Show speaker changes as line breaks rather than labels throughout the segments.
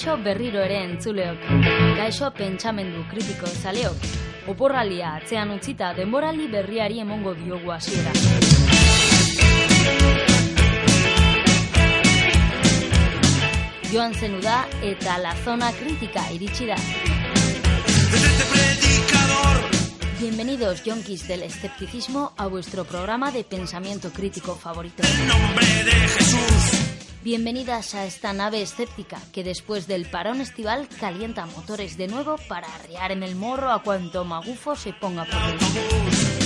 Kaixo berriro ere entzuleok. Kaixo pentsamendu kritiko zaleok. Oporralia atzean utzita denboraldi berriari emongo diogu hasiera. Joan zenu da eta la zona crítica iritsi da. Bienvenidos, yonkis del escepticismo, a vuestro programa de pensamiento crítico favorito.
En nombre de Jesús.
Bienvenidas a esta nave escéptica que después del parón estival calienta motores de nuevo para arrear en el morro a cuanto magufo se ponga por delante.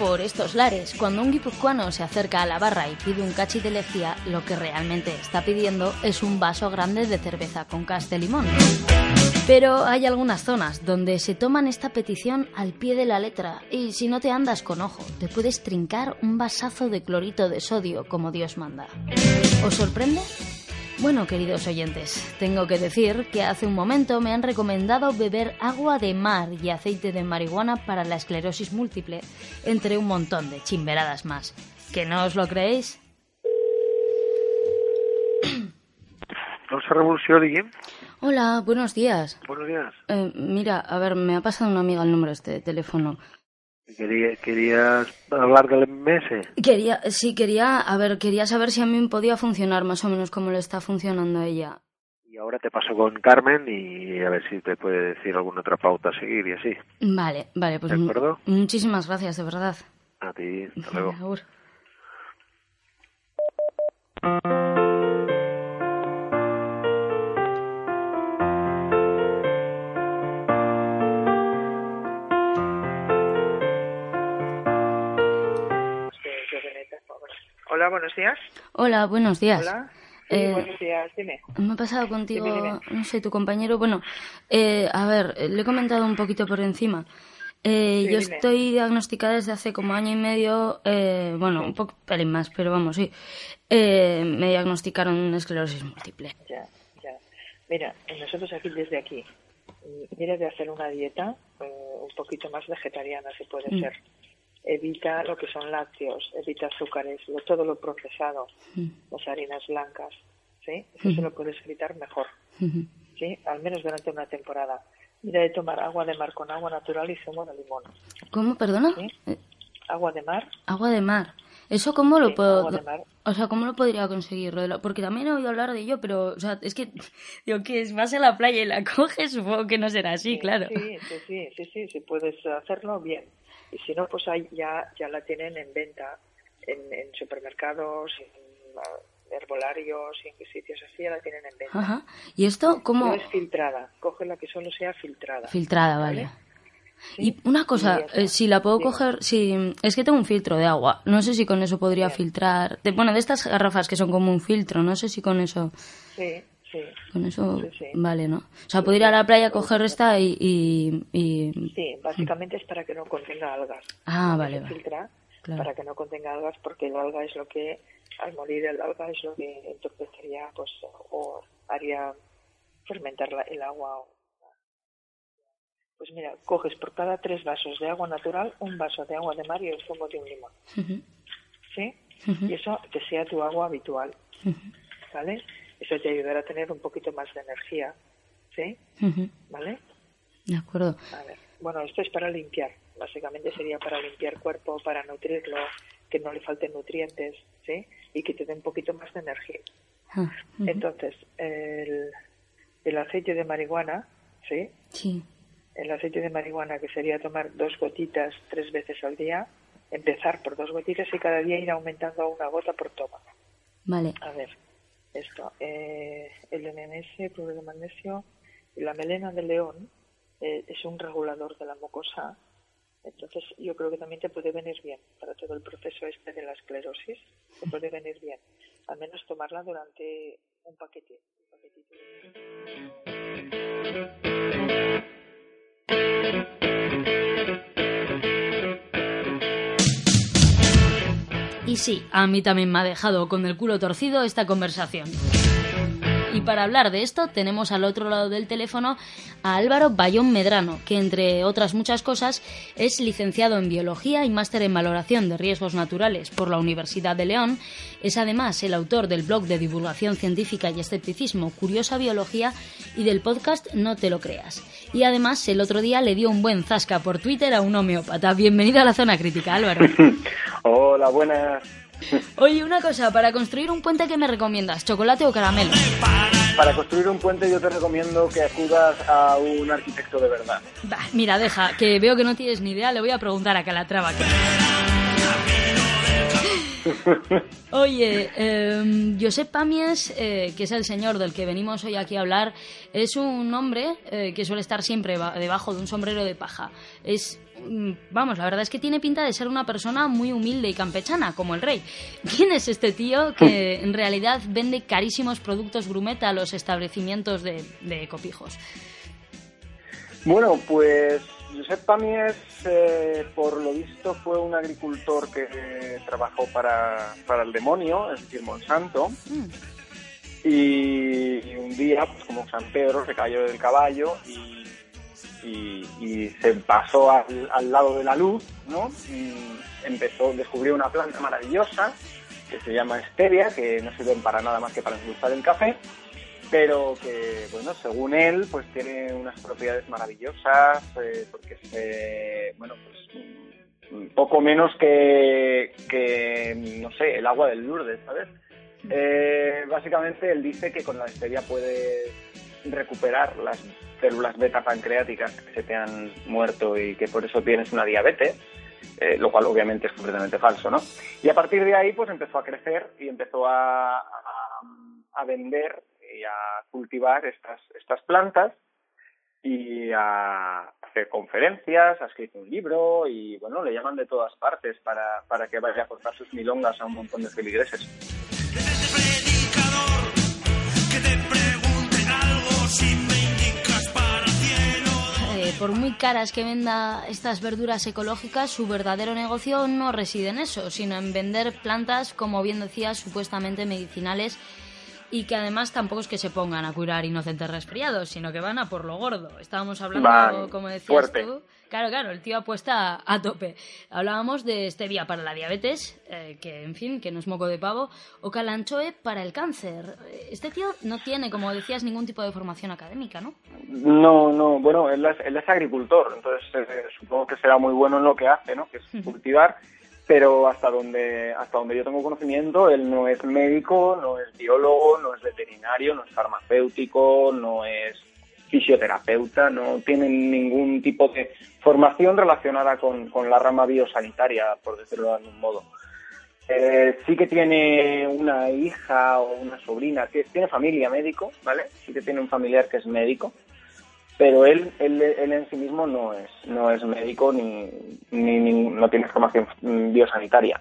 Por estos lares, cuando un guipuzcoano se acerca a la barra y pide un cachi de lejía, lo que realmente está pidiendo es un vaso grande de cerveza con cas de limón. Pero hay algunas zonas donde se toman esta petición al pie de la letra y si no te andas con ojo, te puedes trincar un vasazo de clorito de sodio como Dios manda. ¿Os sorprende? Bueno, queridos oyentes, tengo que decir que hace un momento me han recomendado beber agua de mar y aceite de marihuana para la esclerosis múltiple, entre un montón de chimberadas más. ¿Que no os lo creéis? Hola, buenos días.
Buenos días.
Eh, mira, a ver, me ha pasado una amiga el número este de teléfono.
Quería, ¿Querías hablar del MS?
Quería, sí, quería, a ver, quería saber si a mí podía funcionar más o menos como le está funcionando a ella.
Y ahora te paso con Carmen y a ver si te puede decir alguna otra pauta a seguir y así.
Vale, vale, pues muchísimas gracias, de verdad.
A ti, hasta luego.
Hola, buenos días.
Hola, buenos días.
Hola. Sí,
Eh,
buenos días, dime.
Me ha pasado contigo,
Dime, dime.
no sé, tu compañero. Bueno, eh, a ver, eh, le he comentado un poquito por encima. Eh,
Sí,
yo
dime.
estoy diagnosticada desde hace como año y medio, eh, bueno, un poco pelín más, pero vamos, sí. Eh, me diagnosticaron esclerosis múltiple.
Ya, ya. Mira, nosotros aquí desde aquí, mira de hacer una dieta un poquito más vegetariana, si puede
Mm.
ser. Evita lo que son lácteos, evita azúcares, lo- todo lo procesado, las harinas blancas, ¿sí? Eso se lo puedes evitar mejor. ¿sí? Al menos durante una temporada. Mira de tomar agua de mar con agua natural y zumo de limón,
¿Cómo, perdona?
¿sí?
Eh,
Agua de mar,
agua de mar. ¿Eso cómo lo
Sí,
puedo...?
agua de mar.
O sea, ¿cómo lo podría conseguir? Porque también he oído hablar de ello, pero, o sea, es que, digo, que vas a la playa y la coges, supongo que no será así, claro.
Sí, sí, sí, sí, sí, si puedes hacerlo bien. Y si no, pues ahí ya, ya la tienen en venta en, en supermercados, en herbolarios y en sitios así, ya la tienen en venta.
Ajá. ¿Y esto cómo...?
No es filtrada, coge la que solo sea filtrada.
Filtrada, vale.
¿sí?
Y una cosa,
Y
eh, si la puedo
Sí.
coger, si es que tengo un filtro de agua, no sé si con eso podría
Bien.
filtrar, de, bueno, de estas garrafas que son como un filtro, no sé si con eso,
Sí, sí,
con eso
Sí, sí.
vale, ¿no? O sea, puedo ir a la playa, coger esta y, y, y-
sí, básicamente es para que no contenga algas.
Ah, vale,
se
vale.
filtra
Claro.
para que no contenga algas porque el alga es lo que, al morir el alga es lo que entorpecería pues, o haría fermentar la- el agua. Pues mira, coges por cada tres vasos de agua natural un vaso de agua de mar y el zumo de un limón. ¿Sí? Y eso que sea tu agua habitual.
ujú,
¿Vale? Eso te ayudará a tener un poquito más de energía. ¿Sí? ¿Vale?
De acuerdo.
A ver, bueno, esto es para limpiar. Básicamente sería para limpiar cuerpo, para nutrirlo, que no le falten nutrientes, ¿sí? Y que te dé un poquito más de energía.
Ah.
Entonces, el, el aceite de marihuana, ¿sí?
Sí.
El aceite de marihuana que sería tomar dos gotitas tres veces al día, empezar por dos gotitas y cada día ir aumentando a una gota por toma.
Vale.
A ver, esto, eh, el MMS, cloruro de magnesio, y la melena de león eh, es un regulador de la mucosa. Entonces, yo creo que también te puede venir bien para todo el proceso este de la esclerosis. Te puede venir bien. Al menos tomarla durante un paquete. un paquetito.
Y sí, a mí también me ha dejado con el culo torcido esta conversación. Y para hablar de esto tenemos al otro lado del teléfono a Álvaro Bayón Medrano, que entre otras muchas cosas es licenciado en Biología y máster en Valoración de Riesgos Naturales por la Universidad de León. Es además el autor del blog de divulgación científica y escepticismo Curiosa Biología y del podcast No te lo creas. Y además el otro día le dio un buen zasca por Twitter a un homeópata. Bienvenido a la zona crítica, Álvaro.
Hola, buenas.
Oye, una cosa, para construir un puente, ¿qué me recomiendas? ¿Chocolate o caramelo?
Para construir un puente yo te recomiendo que acudas a un arquitecto de verdad.
Bah, mira, deja, que veo que no tienes ni idea, le voy a preguntar a Calatrava. que- Oye, eh, Josep Pamies, que es el señor del que venimos hoy aquí a hablar, es un hombre eh, que suele estar siempre ba- debajo de un sombrero de paja. Es, mm, vamos, la verdad es que tiene pinta de ser una persona muy humilde y campechana, como el rey. ¿Quién es este tío que en realidad vende carísimos productos grumet a los establecimientos de, de copijos?
Bueno, pues Josep Pamies, eh, por lo visto, fue un agricultor que eh, trabajó para, para el demonio, es decir, Monsanto.
Mm.
Y, y un día, pues como San Pedro, se cayó del caballo y, y- y se pasó al, al lado de la luz, ¿no? Y empezó, descubrió una planta maravillosa que se llama stevia, que no sirven para nada más que para endulzar el café, pero que, bueno, según él, pues tiene unas propiedades maravillosas, eh, porque es, eh, bueno, pues poco menos que, que, no sé, el agua del Lourdes, ¿sabes? Eh, básicamente él dice que con la stevia puede recuperar las células beta pancreáticas que se te han muerto y que por eso tienes una diabetes, eh, lo cual obviamente es completamente falso, ¿no? Y a partir de ahí pues empezó a crecer y empezó a, a vender y a cultivar estas, estas plantas y a hacer conferencias, ha escrito un libro y bueno, le llaman de todas partes para, para que vaya a cortar sus milongas a un montón de feligreses.
Eh, por muy caras que venda estas verduras ecológicas, su verdadero negocio no reside en eso, sino en vender plantas, como bien decías, supuestamente medicinales y que además tampoco es que se pongan a curar inocentes resfriados, sino que van a por lo gordo. Estábamos hablando,
Van
como decías
fuerte.
tú, claro, claro, el tío apuesta a, tope. Hablábamos de stevia para la diabetes, eh, que en fin, que no es moco de pavo, o calanchoe para el cáncer. Este tío no tiene, como decías, ningún tipo de formación académica, ¿no?
No, no, bueno, él es, él es agricultor, entonces eh, supongo que será muy bueno en lo que hace, ¿no? Que es cultivar, pero hasta donde hasta donde yo tengo conocimiento, él no es médico, no es biólogo, no es veterinario, no es farmacéutico, no es fisioterapeuta, no tiene ningún tipo de formación relacionada con, con la rama biosanitaria, por decirlo de algún modo. Eh, sí que tiene una hija o una sobrina, que tiene familia médico, ¿vale? Sí que tiene un familiar que es médico, pero él, él, él en sí mismo no es, no es médico ni, ni, ni- no tiene formación biosanitaria.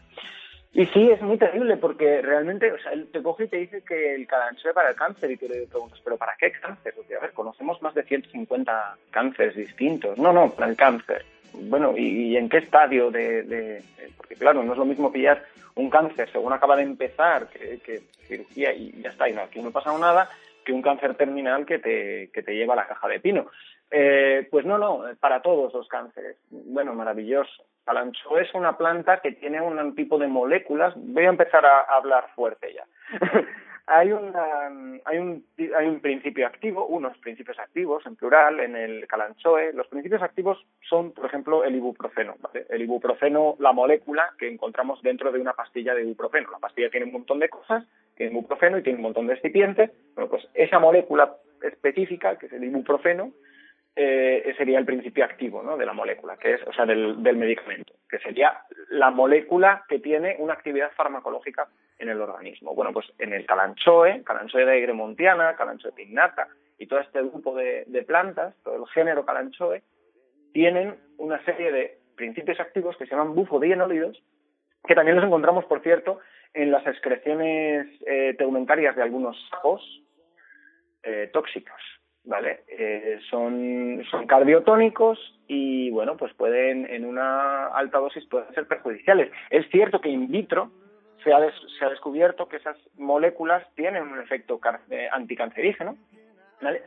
Y sí, es muy terrible porque realmente, o sea, él te coge y te dice que el calanchoe para el cáncer y tú le preguntas, ¿pero para qué cáncer? Porque, a ver, conocemos más de 150 cánceres distintos. No, no, para el cáncer. Bueno, ¿y, en qué estadio de, de- Porque claro, no es lo mismo pillar un cáncer según acaba de empezar, que, cirugía y ya está, y no, aquí no ha pasado nada, que un cáncer terminal que te, que te lleva a la caja de pino. Eh, pues no, no, para todos los cánceres. Bueno, maravilloso. Calanchoe es una planta que tiene un tipo de moléculas. Voy a empezar a hablar fuerte ya. hay, una, hay, un, hay un principio activo, unos principios activos en plural en el calanchoe. Los principios activos son, por ejemplo, el ibuprofeno. ¿vale? El ibuprofeno, la molécula que encontramos dentro de una pastilla de ibuprofeno. La pastilla tiene un montón de cosas, tiene ibuprofeno y tiene un montón de excipientes. Bueno, pues esa molécula específica, que es el ibuprofeno, eh, sería el principio activo ¿no? de la molécula, que es, o sea, del, del medicamento, que sería la molécula que tiene una actividad farmacológica en el organismo. Bueno, pues en el calanchoe, calanchoe de egremontiana, calanchoe pignata y todo este grupo de, de plantas, todo el género calanchoe, tienen una serie de principios activos que se llaman bufodienolidos, que también los encontramos, por cierto, en las excreciones eh, tegumentarias de algunos sapos eh, tóxicos. ¿vale? Eh, son, son cardiotónicos y, bueno, pues pueden, en una alta dosis, pueden ser perjudiciales. Es cierto que in vitro se ha, des- se ha descubierto que esas moléculas tienen un efecto eh, anticancerígeno.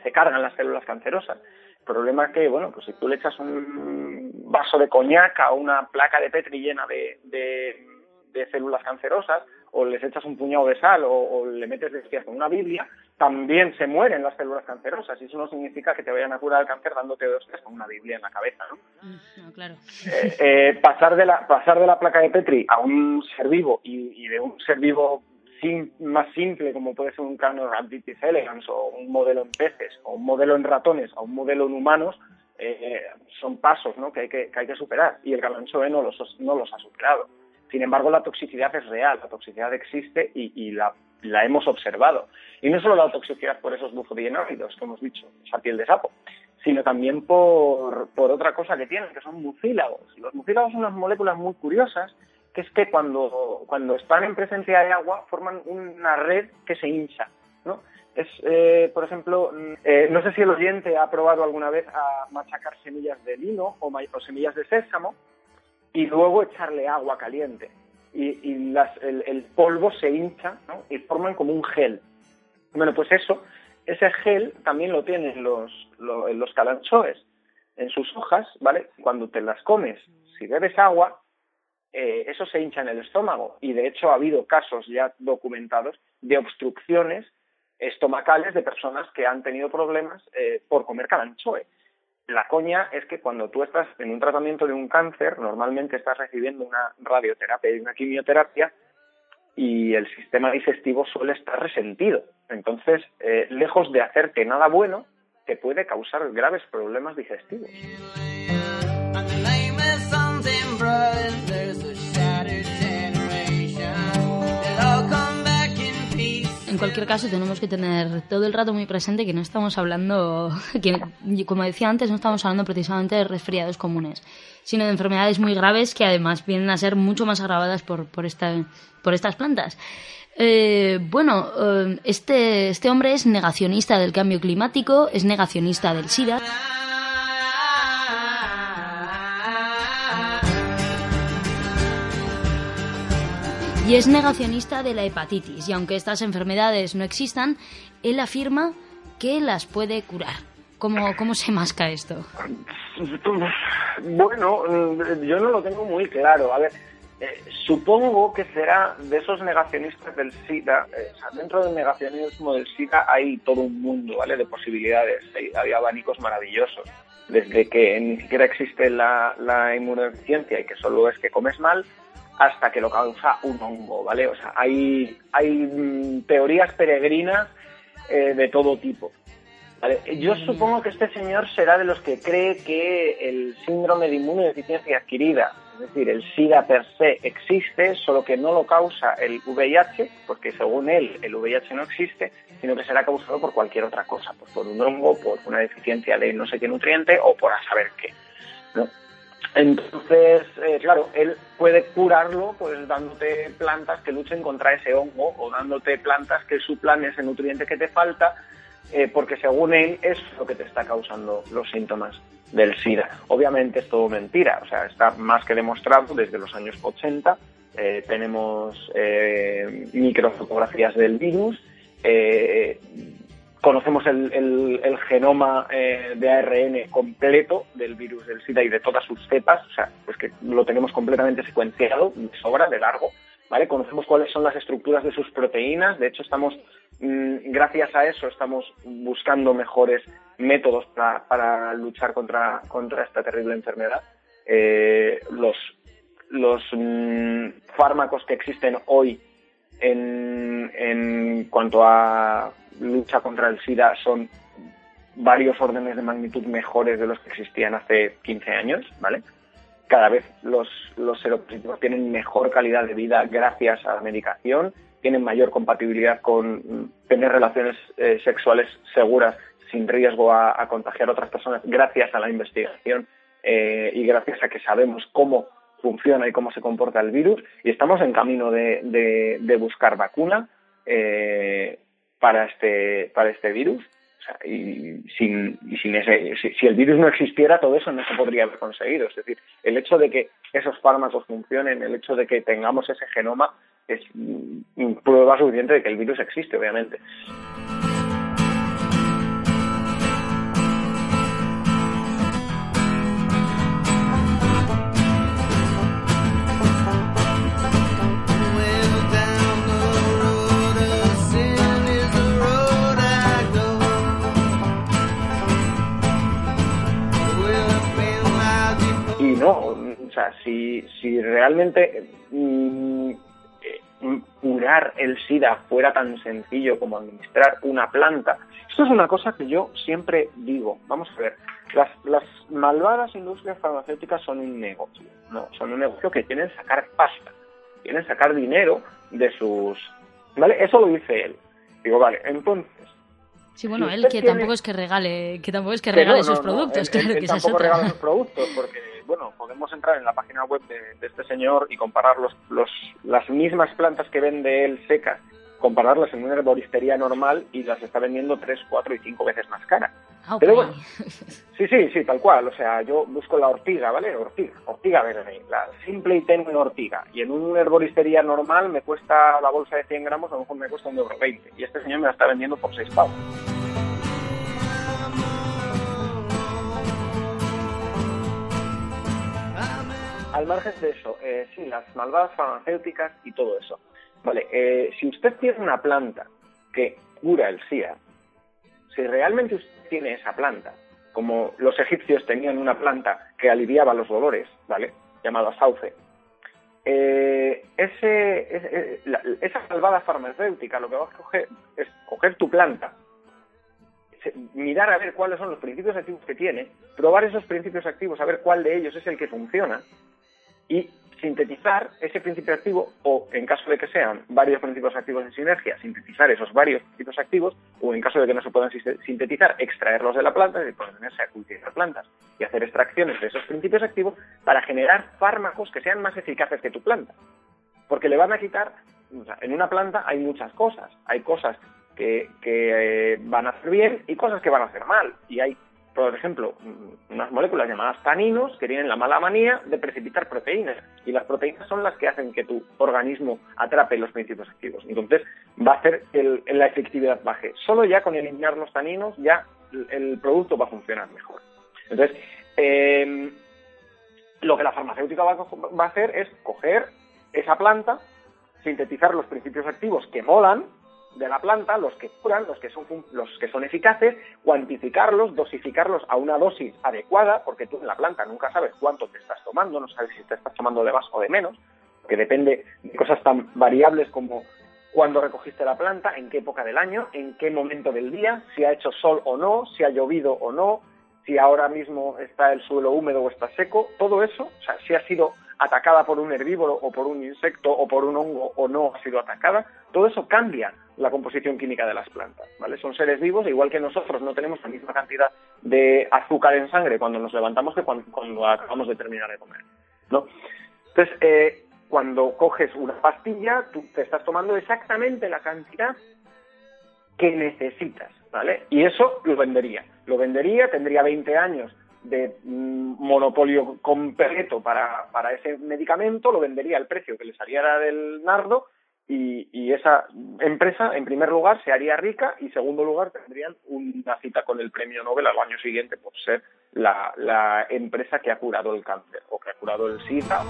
Se cargan las células cancerosas. El problema es que, bueno, pues si tú le echas un vaso de coñac a una placa de Petri llena de, de- células cancerosas, o les echas un puñado de sal, o, o le metes de con una Biblia, también se mueren las células cancerosas. Y eso no significa que te vayan a curar el cáncer dándote de hostias con una Biblia en la cabeza, ¿no?
Mm, no, claro.
Eh, eh, pasar de la pasar de la placa de Petri a un ser vivo y, y de un ser vivo sim- más simple como puede ser un Canorhabditis elegans o un modelo en peces o un modelo en ratones a un modelo en humanos eh, eh, son pasos ¿no? que, hay que, que hay que superar y el galanchoe no los, no los ha superado. Sin embargo, la toxicidad es real, la toxicidad existe y, y la, hemos observado. Y no solo la toxicidad por esos bufodienoides que hemos dicho, esa piel de sapo, sino también por, otra cosa que tienen, que son mucílagos. Los mucílagos son unas moléculas muy curiosas, que es que cuando, cuando están en presencia de agua forman una red que se hincha, ¿no? Es, eh, por ejemplo, mm, eh, no sé si el oyente ha probado alguna vez a machacar semillas de lino o semillas de sésamo y luego echarle agua caliente. Y, las- el, polvo se hincha y forman como un gel. Bueno, pues eso, ese gel también lo tienen los, lo- los calanchoes en sus hojas, ¿vale? Cuando te las comes, si bebes agua, eh, eso se hincha en el estómago. Y de hecho ha habido casos ya documentados de obstrucciones estomacales de personas que han tenido problemas eh, por comer calanchoe. La coña es que cuando tú estás en un tratamiento de un cáncer, normalmente estás recibiendo una radioterapia y una quimioterapia y el sistema digestivo suele estar resentido. Entonces, eh, lejos de hacerte nada bueno, te puede causar graves problemas digestivos.
Cualquier caso, tenemos que tener todo el rato muy presente que no estamos hablando, que, como decía antes, no estamos hablando precisamente de resfriados comunes, sino de enfermedades muy graves que además vienen a ser mucho más agravadas por, por, esta, por estas plantas. Eh, bueno, eh, este, este hombre es negacionista del cambio climático, es negacionista del SIDA. Y es negacionista de la hepatitis, y aunque estas enfermedades no existan, él afirma que las puede curar. ¿Cómo, cómo se masca esto?
Bueno, mm, yo no lo tengo muy claro. A ver, eh, supongo que será de esos negacionistas del SIDA. eh, dentro del negacionismo del SIDA hay todo un mundo, ¿vale? De posibilidades. Hay, hay abanicos maravillosos. Desde que ni siquiera existe la, la inmunodeficiencia y que solo es que comes mal, hasta que lo causa un hongo, ¿vale? O sea, hay, hay mm, teorías peregrinas eh, de todo tipo. ¿vale? Yo supongo que este señor será de los que cree que el síndrome de inmunodeficiencia adquirida, es decir, el SIDA per se existe, solo que no lo causa el VIH, porque según él el VIH no existe, sino que será causado por cualquier otra cosa, pues por un hongo, por una deficiencia de no sé qué nutriente o por a saber qué. ¿no? Entonces, eh, claro, él puede curarlo pues dándote plantas que luchen contra ese hongo o dándote plantas que suplan ese nutriente que te falta, eh, porque según él es lo que te está causando los síntomas del SIDA. Obviamente es todo mentira, o sea, está más que demostrado desde los años 80. eh, tenemos eh, microfotografías del virus, eh, conocemos el, genoma eh, de ARN completo del virus del SIDA y de todas sus cepas, o sea, pues que lo tenemos completamente secuenciado, de sobra, de largo, ¿vale? Conocemos cuáles son las estructuras de sus proteínas, de hecho estamos, mm, gracias a eso, estamos buscando mejores métodos para, luchar contra, esta terrible enfermedad. Eh, los los mm, fármacos que existen hoy en, cuanto a lucha contra el SIDA son varios órdenes de magnitud mejores de los que existían hace 15 años, ¿vale? Cada vez los, los seropositivos tienen mejor calidad de vida gracias a la medicación, tienen mayor compatibilidad con tener relaciones eh, sexuales seguras sin riesgo a, a contagiar a otras personas gracias a la investigación eh, y gracias a que sabemos cómo funciona y cómo se comporta el virus y estamos en camino de, de- buscar vacuna eh, para este para este virus y sin, y sin ese, si, si el virus no existiera, todo eso no se podría haber conseguido. Es decir, el hecho de que esos fármacos funcionen, el hecho de que tengamos ese genoma, es mm, prueba suficiente de que el virus existe, obviamente. Sea, si, si realmente mm, eh, curar el SIDA fuera tan sencillo como administrar una planta, esto es una cosa que yo siempre digo. Vamos a ver, las, las malvadas industrias farmacéuticas son un negocio, no, son un negocio que quieren sacar pasta, quieren sacar dinero de sus... ¿Vale? Eso lo dice él. Digo, vale, entonces,
Sí, bueno, él que
tiene-
tampoco es que regale, que tampoco es que regale
no,
sus
no, no,
productos,
él-
claro
él
que es
tampoco regala sus productos porque, bueno, podemos entrar en la página web de, de este señor y comparar los, los, las mismas plantas que vende él secas, compararlas en una herboristería normal y las está vendiendo tres, cuatro y cinco veces más cara.
Ah,
Pero
ok.
bueno, Sí, sí, sí, tal cual. O sea, yo busco la ortiga, ¿vale? Ortiga, ortiga verde, la simple y tenue ortiga. Y en una herboristería normal me cuesta la bolsa de 100 gramos, a lo mejor me cuesta un euro 20. Y este señor me la está vendiendo por 6 pavos. Al margen de eso, eh, sí, las malvadas farmacéuticas y todo eso. Vale, eh, si usted tiene una planta que cura el SIDA, si realmente usted tiene esa planta, como los egipcios tenían una planta que aliviaba los dolores, ¿vale? Llamada sauce, eh, ese, ese- la- esa malvada farmacéutica lo que va a coger es coger tu planta, mirar a ver cuáles son los principios activos que tiene, probar esos principios activos, a ver cuál de ellos es el que funciona y sintetizar ese principio activo o en caso de que sean varios principios activos en sinergia, sintetizar esos varios principios activos o en caso de que no se puedan sintetizar, extraerlos de la planta y ponerse a cultivar plantas y hacer extracciones de esos principios activos para generar fármacos que sean más eficaces que tu planta. Porque le van a quitar, en una planta hay muchas cosas, hay cosas que, que, eh, van a hacer bien y cosas que van a hacer mal. Y hay, por ejemplo, mm, unas moléculas llamadas taninos que tienen la mala manía de precipitar proteínas. Y las proteínas son las que hacen que tu organismo atrape los principios activos. Entonces va a hacer que la efectividad baje. Solo ya con eliminar los taninos ya el, producto va a funcionar mejor. Entonces, eh, lo que la farmacéutica va a, va a hacer es coger esa planta, sintetizar los principios activos que molan de la planta, los que curan, los que son los que son eficaces, cuantificarlos, dosificarlos a una dosis adecuada, porque tú en la planta nunca sabes cuánto te estás tomando, no sabes si te estás tomando de más o de menos, que depende de cosas tan variables como cuándo recogiste la planta, en qué época del año, en qué momento del día, si ha hecho sol o no, si ha llovido o no, si ahora mismo está el suelo húmedo o está seco, todo eso, o sea, si ha sido atacada por un herbívoro o por un insecto o por un hongo o no ha sido atacada, todo eso cambia la composición química de las plantas, ¿vale? Son seres vivos, igual que nosotros no tenemos la misma cantidad de azúcar en sangre cuando nos levantamos que cuando, acabamos de terminar de comer, ¿no? Entonces, eh, cuando coges una pastilla, tú te estás tomando exactamente la cantidad que necesitas, ¿vale? Y eso lo vendería. Lo vendería, tendría 20 años de mm, monopolio completo para, para ese medicamento, lo vendería al precio que le saliera del nardo y, y esa empresa, en primer lugar, se haría rica y, en segundo lugar, tendrían una cita con el premio Nobel al año siguiente por ser la, la empresa que ha curado el cáncer o que ha curado el SIDA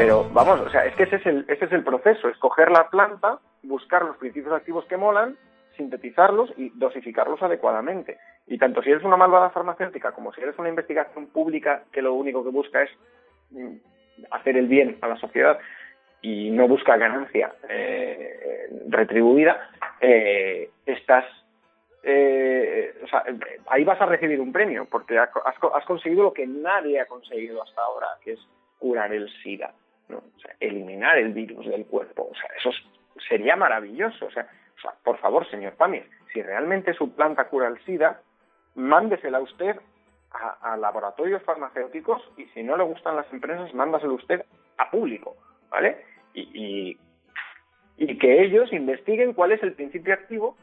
Pero vamos, o sea, es que ese es el, ese es el proceso, es coger la planta, buscar los principios activos que molan, sintetizarlos y dosificarlos adecuadamente. Y tanto si eres una malvada farmacéutica como si eres una investigación pública que lo único que busca es mm, hacer el bien a la sociedad y no busca ganancia eh, retribuida, eh, estás eh, o sea, ahí vas a recibir un premio porque has- has conseguido lo que nadie ha conseguido hasta ahora, que es curar el SIDA, ¿no? O sea, eliminar el virus del cuerpo. O sea, eso es- sería maravilloso. O sea, o sea, por favor, señor Pamies, si realmente su planta cura el SIDA, mándesela usted a, a laboratorios farmacéuticos y si no le gustan las empresas, mándaselo usted a público, ¿vale? Y, y, y que ellos investiguen cuál es el principio activo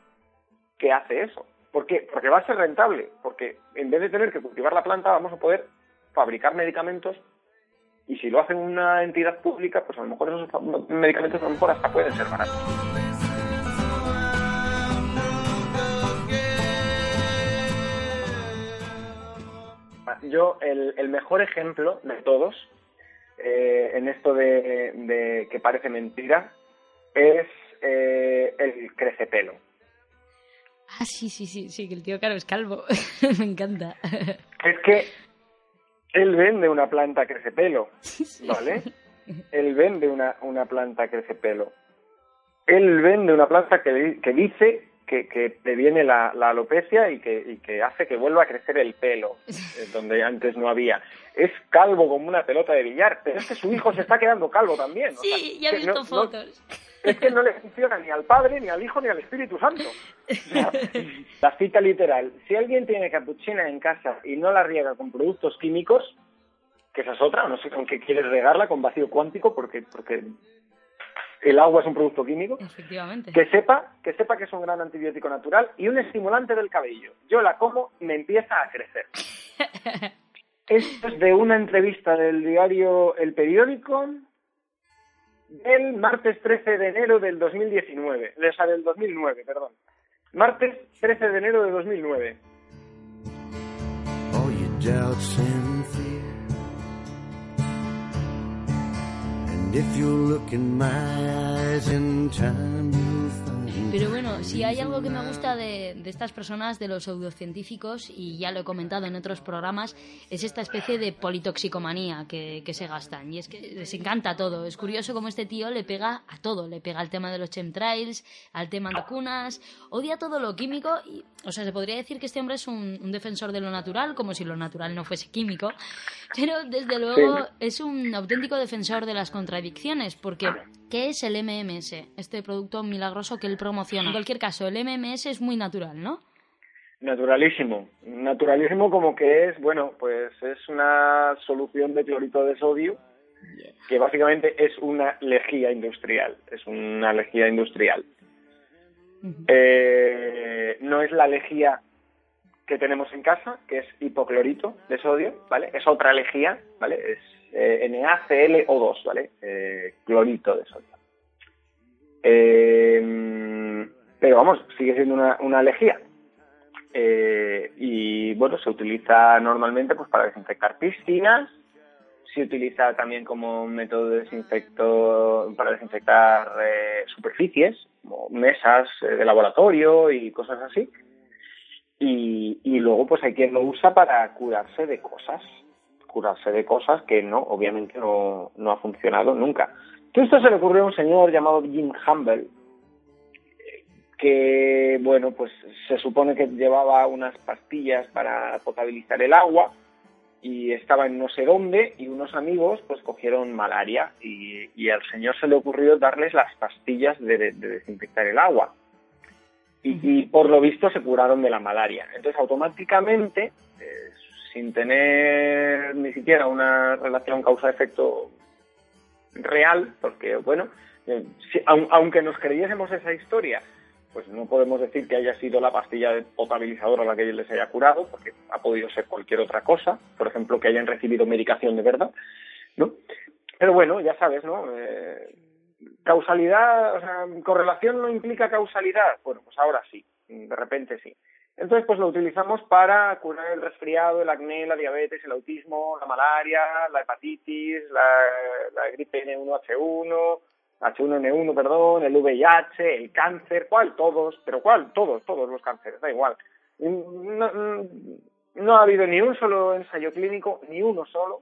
que hace eso. ¿Por qué? Porque va a ser rentable, porque en vez de tener que cultivar la planta vamos a poder fabricar medicamentos y si lo hacen una entidad pública, pues a lo mejor esos medicamentos a lo mejor hasta pueden ser baratos. Yo, el, el mejor ejemplo de todos eh, en esto de, de que parece mentira es eh, el crecepelo.
Ah, sí, sí, sí, sí, que el tío Caro es calvo. Me encanta.
Es que él vende una planta crecepelo, ¿vale? Él vende una, una planta crecepelo. Él vende una planta que, que dice que, que previene la, la alopecia y que, y que hace que vuelva a crecer el pelo, eh, donde antes no había. Es calvo como una pelota de billar, pero es que su hijo se está quedando calvo también. o
Sí,
sea,
ya he visto
no- no-
fotos.
Es que no le funciona ni al Padre, ni al Hijo, ni al Espíritu Santo. O sea, la cita literal. Si alguien tiene capuchina en casa y no la riega con productos químicos, que esa es otra, no sé con qué quieres regarla, con vacío cuántico, porque, porque el agua es un producto químico,
Efectivamente.
que sepa, que sepa que es un gran antibiótico natural y un estimulante del cabello. Yo la como, me empieza a crecer. Esto es de una entrevista del diario El Periódico del martes 13 de enero del 2019, o sea, del 2009, perdón. Martes 13 de enero de 2009.
all your doubts and fear. And if you look in my eyes in time,
Pero bueno, si hay algo que me gusta de, estas personas, de los pseudocientíficos, y ya lo he comentado en otros programas, es esta especie de politoxicomanía que, que se gastan. Y es que les encanta todo. Es curioso cómo este tío le pega a todo. Le pega al tema de los chemtrails, al tema de vacunas, odia todo lo químico. Y, o sea, se podría decir que este hombre es un defensor de lo natural, como si lo natural no fuese químico. Pero desde luego es un auténtico defensor de las contradicciones, porque ¿qué es el MMS? Este producto milagroso que él promociona. En cualquier caso, el MMS es muy natural, ¿no?
Naturalísimo. Naturalísimo como que es, bueno, pues es una solución de clorito de sodio que básicamente es una lejía industrial. Es una lejía industrial. Eh, no es la lejía que tenemos en casa, que es hipoclorito de sodio, ¿vale? Es otra lejía, ¿vale? Es eh, NaClO2, ¿vale? Eh, clorito de sodio. Eh, pero vamos, sigue siendo una, una lejía. Eh, y bueno, se utiliza normalmente pues para desinfectar piscinas, se utiliza también como método de desinfecto para desinfectar superficies, como mesas de laboratorio y cosas así. Y, luego pues hay quien lo usa para curarse de cosas, curarse de cosas que no, obviamente no, no ha funcionado nunca. Todo esto se le ocurrió a un señor llamado Jim Humble, que, bueno, pues se supone que llevaba unas pastillas para potabilizar el agua y estaba en no sé dónde y unos amigos pues cogieron malaria y, al señor se le ocurrió darles las pastillas de- de desinfectar el agua. Y, y por lo visto se curaron de la malaria. Entonces automáticamente, eh, sin tener ni siquiera una relación causa-efecto real, porque bueno, eh, aunque nos creyésemos esa historia, pues no podemos decir que haya sido la pastilla de potabilizador a la que les haya curado, porque ha podido ser cualquier otra cosa, por ejemplo, que hayan recibido medicación de verdad, ¿no? Pero bueno, ya sabes, ¿no? Eh, causalidad, o sea, correlación no implica causalidad. Bueno, pues ahora sí, de repente sí. Entonces, pues lo utilizamos para curar el resfriado, el acné, la diabetes, el autismo, la malaria, la hepatitis, la, gripe N1H1, H1N1, perdón, el VIH, el cáncer, ¿cuál? Todos, pero ¿cuál? Todos, todos los cánceres, da igual. No, no- no ha habido ni un solo ensayo clínico, ni uno solo.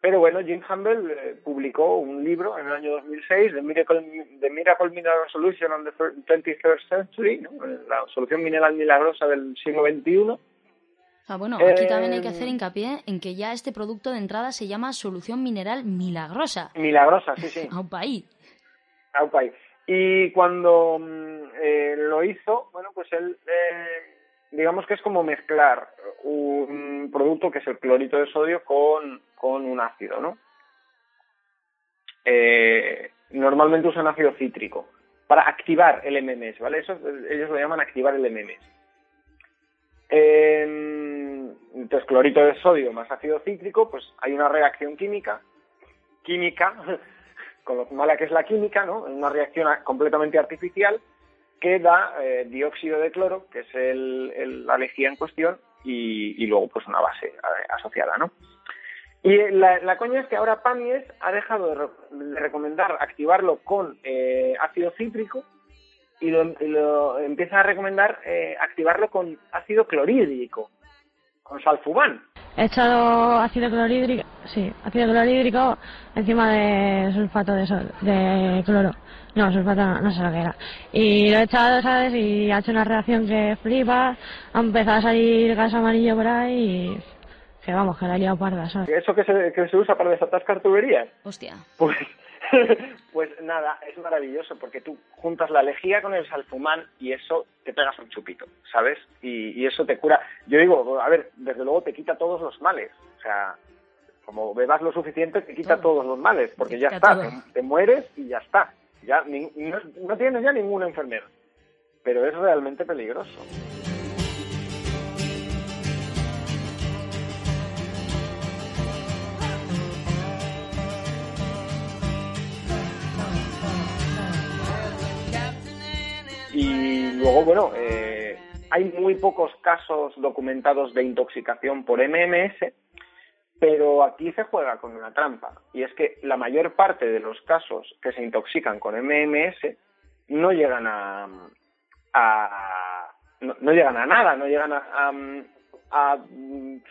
Pero bueno, Jim Humble eh, publicó un libro en el año 2006, The Miracle, The Miracle Mineral Solution on the 21st Century, ¿no? la solución mineral milagrosa del siglo XXI.
Ah, bueno, aquí
Eh,
también hay que hacer hincapié en que ya este producto de entrada se llama solución mineral milagrosa.
Milagrosa, sí, sí.
Aupa ahí.
Aupai. Y cuando mm, eh, lo hizo, bueno, pues él, eh, digamos que es como mezclar un producto que es el clorito de sodio con, con un ácido, ¿no? eh, normalmente usan ácido cítrico para activar el MMS, ¿vale? Eso ellos lo llaman activar el MMS. Eh, entonces, clorito de sodio más ácido cítrico, pues hay una reacción química, química, con lo mala que es la química, ¿no? Una reacción completamente artificial que da eh, dióxido de cloro, que es el, el- la lejía en cuestión, y, y luego pues una base eh, asociada, ¿no? Y eh, la, la coña es que ahora Pamies ha dejado de, re- de recomendar activarlo con eh, ácido cítrico y lo, y empieza a recomendar eh, activarlo con ácido clorhídrico, con salfumán.
He echado ácido clorhídrico, sí, ácido clorhídrico encima de sulfato de cloro. No, sulfato no, no sé lo que era. Y lo he echado, ¿sabes? Y ha hecho una reacción que flipa, ha empezado a salir gas amarillo por ahí y... Que vamos, que la he liado parda, ¿sabes?
¿Eso que se, que se usa para desatascar tuberías?
Hostia.
Pues, pues nada, es maravilloso porque tú juntas la lejía con el salfumán y eso te pegas un chupito, ¿sabes? Y, y eso te cura. Yo digo, a ver, desde luego te quita todos los males. O sea, como bebas lo suficiente te quita
Todo.
todos los males, porque ya está, te mueres y ya está. Ya ni- no, no tienes ya ninguna enfermedad. Pero es realmente peligroso. Y luego, bueno, eh, hay muy pocos casos documentados de intoxicación por MMS, pero aquí se juega con una trampa. Y es que la mayor parte de los casos que se intoxican con MMS no llegan a, a- no, llegan a nada, no llegan a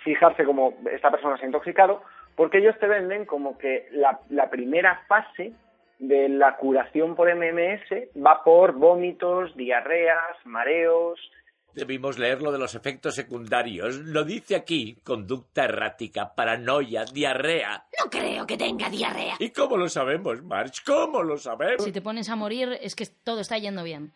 fijarse como esta persona se ha intoxicado, porque ellos te venden como que la, la primera fase de la curación por MMS va por vómitos, diarreas, mareos.
Debimos leer lo de los efectos secundarios. Lo dice aquí. Conducta errática, paranoia, diarrea.
No creo que tenga diarrea.
¿Y cómo lo sabemos, March? ¿Cómo lo sabemos?
Si te pones a morir es que todo está yendo bien.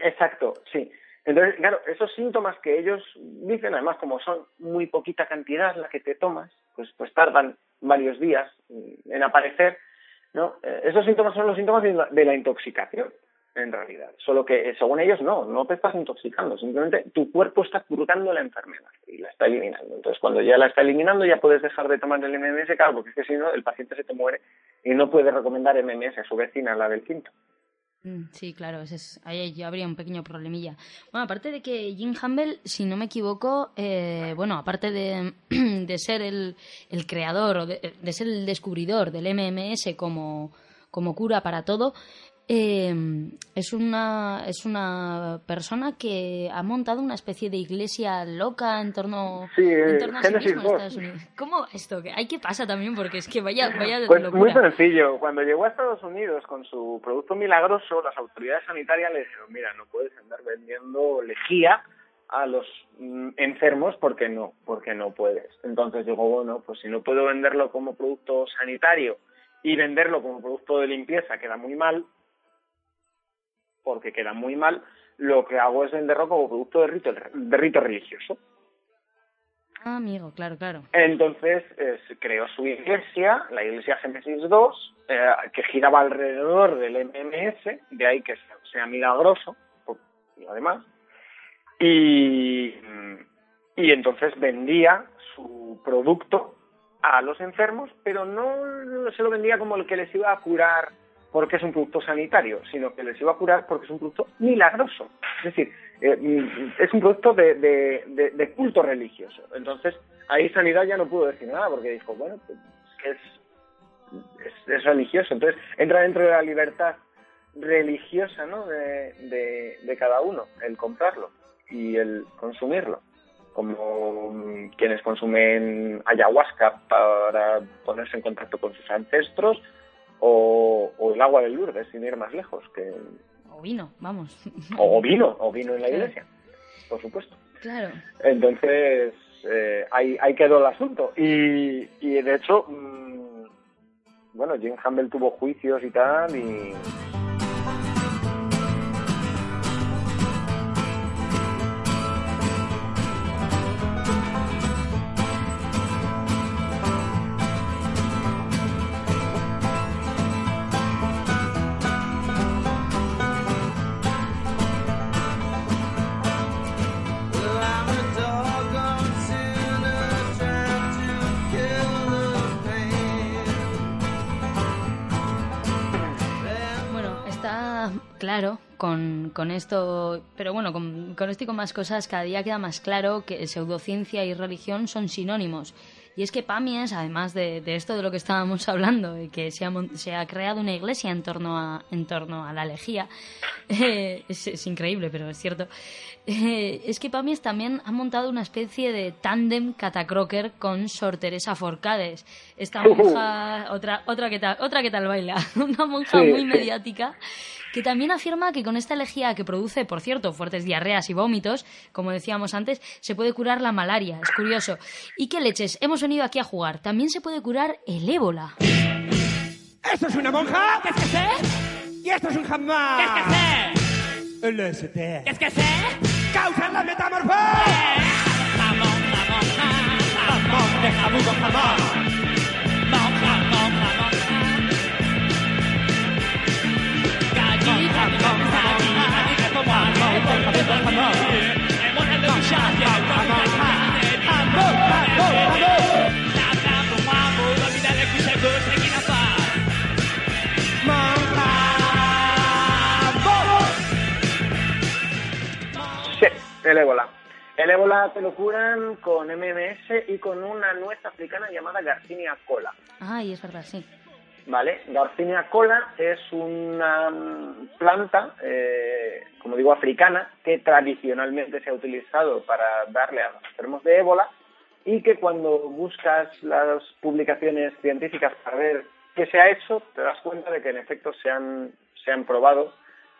Exacto, sí. Entonces, claro, esos síntomas que ellos dicen, además como son muy poquita cantidad la que te tomas, pues, pues tardan varios días en aparecer, ¿no? Eh, esos síntomas son los síntomas de la, de la intoxicación, en realidad. Solo que, eh, según ellos, no, no te estás intoxicando, simplemente tu cuerpo está curando la enfermedad y la está eliminando. Entonces, cuando ya la está eliminando, ya puedes dejar de tomar el MMS, claro, porque es que si no, el paciente se te muere y no puede recomendar MMS a su vecina, la del quinto.
Mm, Sí, claro, ese es, ahí ya habría un pequeño problemilla. Bueno, aparte de que Jim Campbell, si no me equivoco, eh, bueno, aparte de, de ser el, el creador o de, de ser el descubridor del MMS como, como cura para todo, eh, es una es una persona que ha montado una especie de iglesia loca en torno,
Sí,
en torno a sí mismo en
2.
Estados Unidos. ¿Cómo esto? ¿Hay qué pasa también? Porque es que vaya, vaya
Pues
locura.
muy sencillo. Cuando llegó a Estados Unidos con su producto milagroso, las autoridades sanitarias le dijeron, mira, no puedes andar vendiendo lejía a los mm, enfermos porque no, porque no puedes. Entonces digo, bueno, pues si no puedo venderlo como producto sanitario y venderlo como producto de limpieza queda muy mal, porque queda muy mal, lo que hago es venderlo como producto de rito, de rito religioso.
Ah, amigo, claro, claro.
Entonces eh, creó su iglesia, la iglesia Génesis 2, eh, que giraba alrededor del MMS, de ahí que sea milagroso, y además, y, y entonces vendía su producto a los enfermos, pero no se lo vendía como el que les iba a curar porque es un producto sanitario, sino que les iba a curar porque es un producto milagroso. Es decir, eh, mm, es un producto de, culto religioso. Entonces, ahí Sanidad ya no pudo decir nada porque dijo, bueno, pues es, es, religioso. Entonces, entra dentro de la libertad religiosa ¿no? de, de, de cada uno el comprarlo y el consumirlo. Como mm, quienes consumen ayahuasca para ponerse en contacto con sus ancestros o, o el agua de Lourdes, sin ir más lejos, que
O vino, vamos.
o vino, o vino en la iglesia, por supuesto.
Claro.
Entonces, eh, ahí, ahí quedó el asunto. Y, y de hecho, mm, bueno, Jim Campbell tuvo juicios y tal, y
con, con esto, pero bueno, con, con esto y con más cosas, cada día queda más claro que pseudociencia y religión son sinónimos. Y es que Pamies, además de, de esto de lo que estábamos hablando, de que se ha, se ha creado una iglesia en torno a, en torno a la lejía, eh, es, es increíble, pero es cierto, eh, es que Pamies también ha montado una especie de tándem catacroker con Sor Teresa Forcades. Esta monja, otra, otra, que tal, otra que tal baila, una monja
Sí,
muy mediática, que también afirma que con esta elegía que produce, por cierto, fuertes diarreas y vómitos, como decíamos antes, se puede curar la malaria. Es curioso. ¿Y qué leches? Hemos venido aquí a jugar. También se puede curar el ébola.
¿Esto es una monja? ¿Qué es que sé? Y esto es un jamás. ¿Qué es que sé? El ST. ¿Qué es que sé? ¡Causan la metamorfosis! Jamón, jamón, jamón. Jamón de jamón con jamón. Jamón,
el ébola. El ébola te lo curan con MMS y con una nuez africana llamada Garcinia cola.
Ay, es verdad, sí.
¿Vale? Garcinia cola es una planta, eh, como digo, africana, que tradicionalmente se ha utilizado para darle a los enfermos de ébola y que cuando buscas las publicaciones científicas para ver qué se ha hecho, te das cuenta de que en efecto se han, se han probado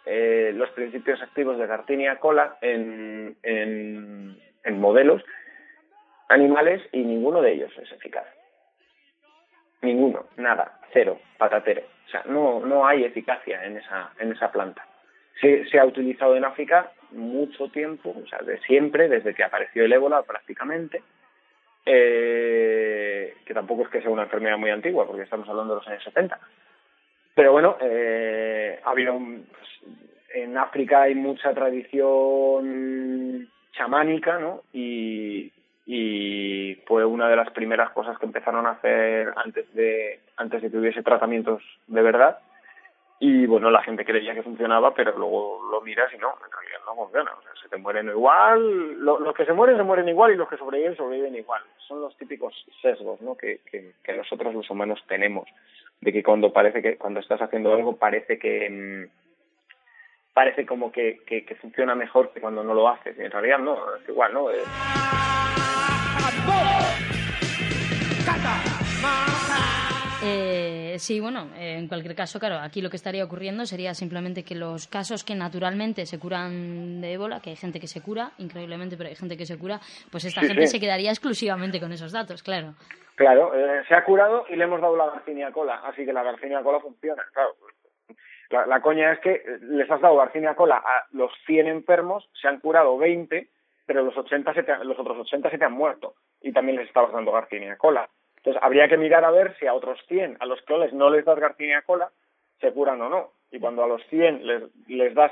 eh, los principios activos de Garcinia cola en, en, en modelos animales y ninguno de ellos es eficaz. Ninguno, nada, cero, patatero. O sea, no, no hay eficacia en esa, en esa planta. Se, se ha utilizado en África mucho tiempo, o sea, de siempre, desde que apareció el ébola prácticamente, eh, que tampoco es que sea una enfermedad muy antigua, porque estamos hablando de los años 70. Pero bueno, eh, ha habido un- pues, en África hay mucha tradición chamánica, ¿no? Y, y fue una de las primeras cosas que empezaron a hacer antes de antes de que hubiese tratamientos de verdad. Y bueno, la gente creía que funcionaba, pero luego lo miras y no, en realidad no funciona. O sea, se te mueren igual, lo- los que se mueren se mueren igual y los que sobreviven sobreviven igual. Son los típicos sesgos, ¿no? Que, que, que nosotros los humanos tenemos, de que cuando parece que cuando estás haciendo algo parece que mm, parece como que, que, que funciona mejor que cuando no lo haces. Y en realidad no, es igual, ¿no?
Sí, bueno, eh, en cualquier caso, claro, aquí lo que estaría ocurriendo sería simplemente que los casos que naturalmente se curan de ébola, que hay gente que se cura, increíblemente, pero hay gente que se cura, pues esta
Sí,
gente
sí.
se quedaría exclusivamente con esos datos, claro.
Claro, eh, se ha curado y le hemos dado la Garcinia cola, así que la Garcinia cola funciona. Claro, la, la coña es que eh, les has dado Garcinia cola a los 100 enfermos, se han curado 20, pero los 80 se te los otros 80 se te han muerto y también les estabas dando Garcinia cola. Entonces habría que mirar a ver si a otros 100 a los que no les das Garcinia cola se curan o no. Y cuando a los 100 les, les das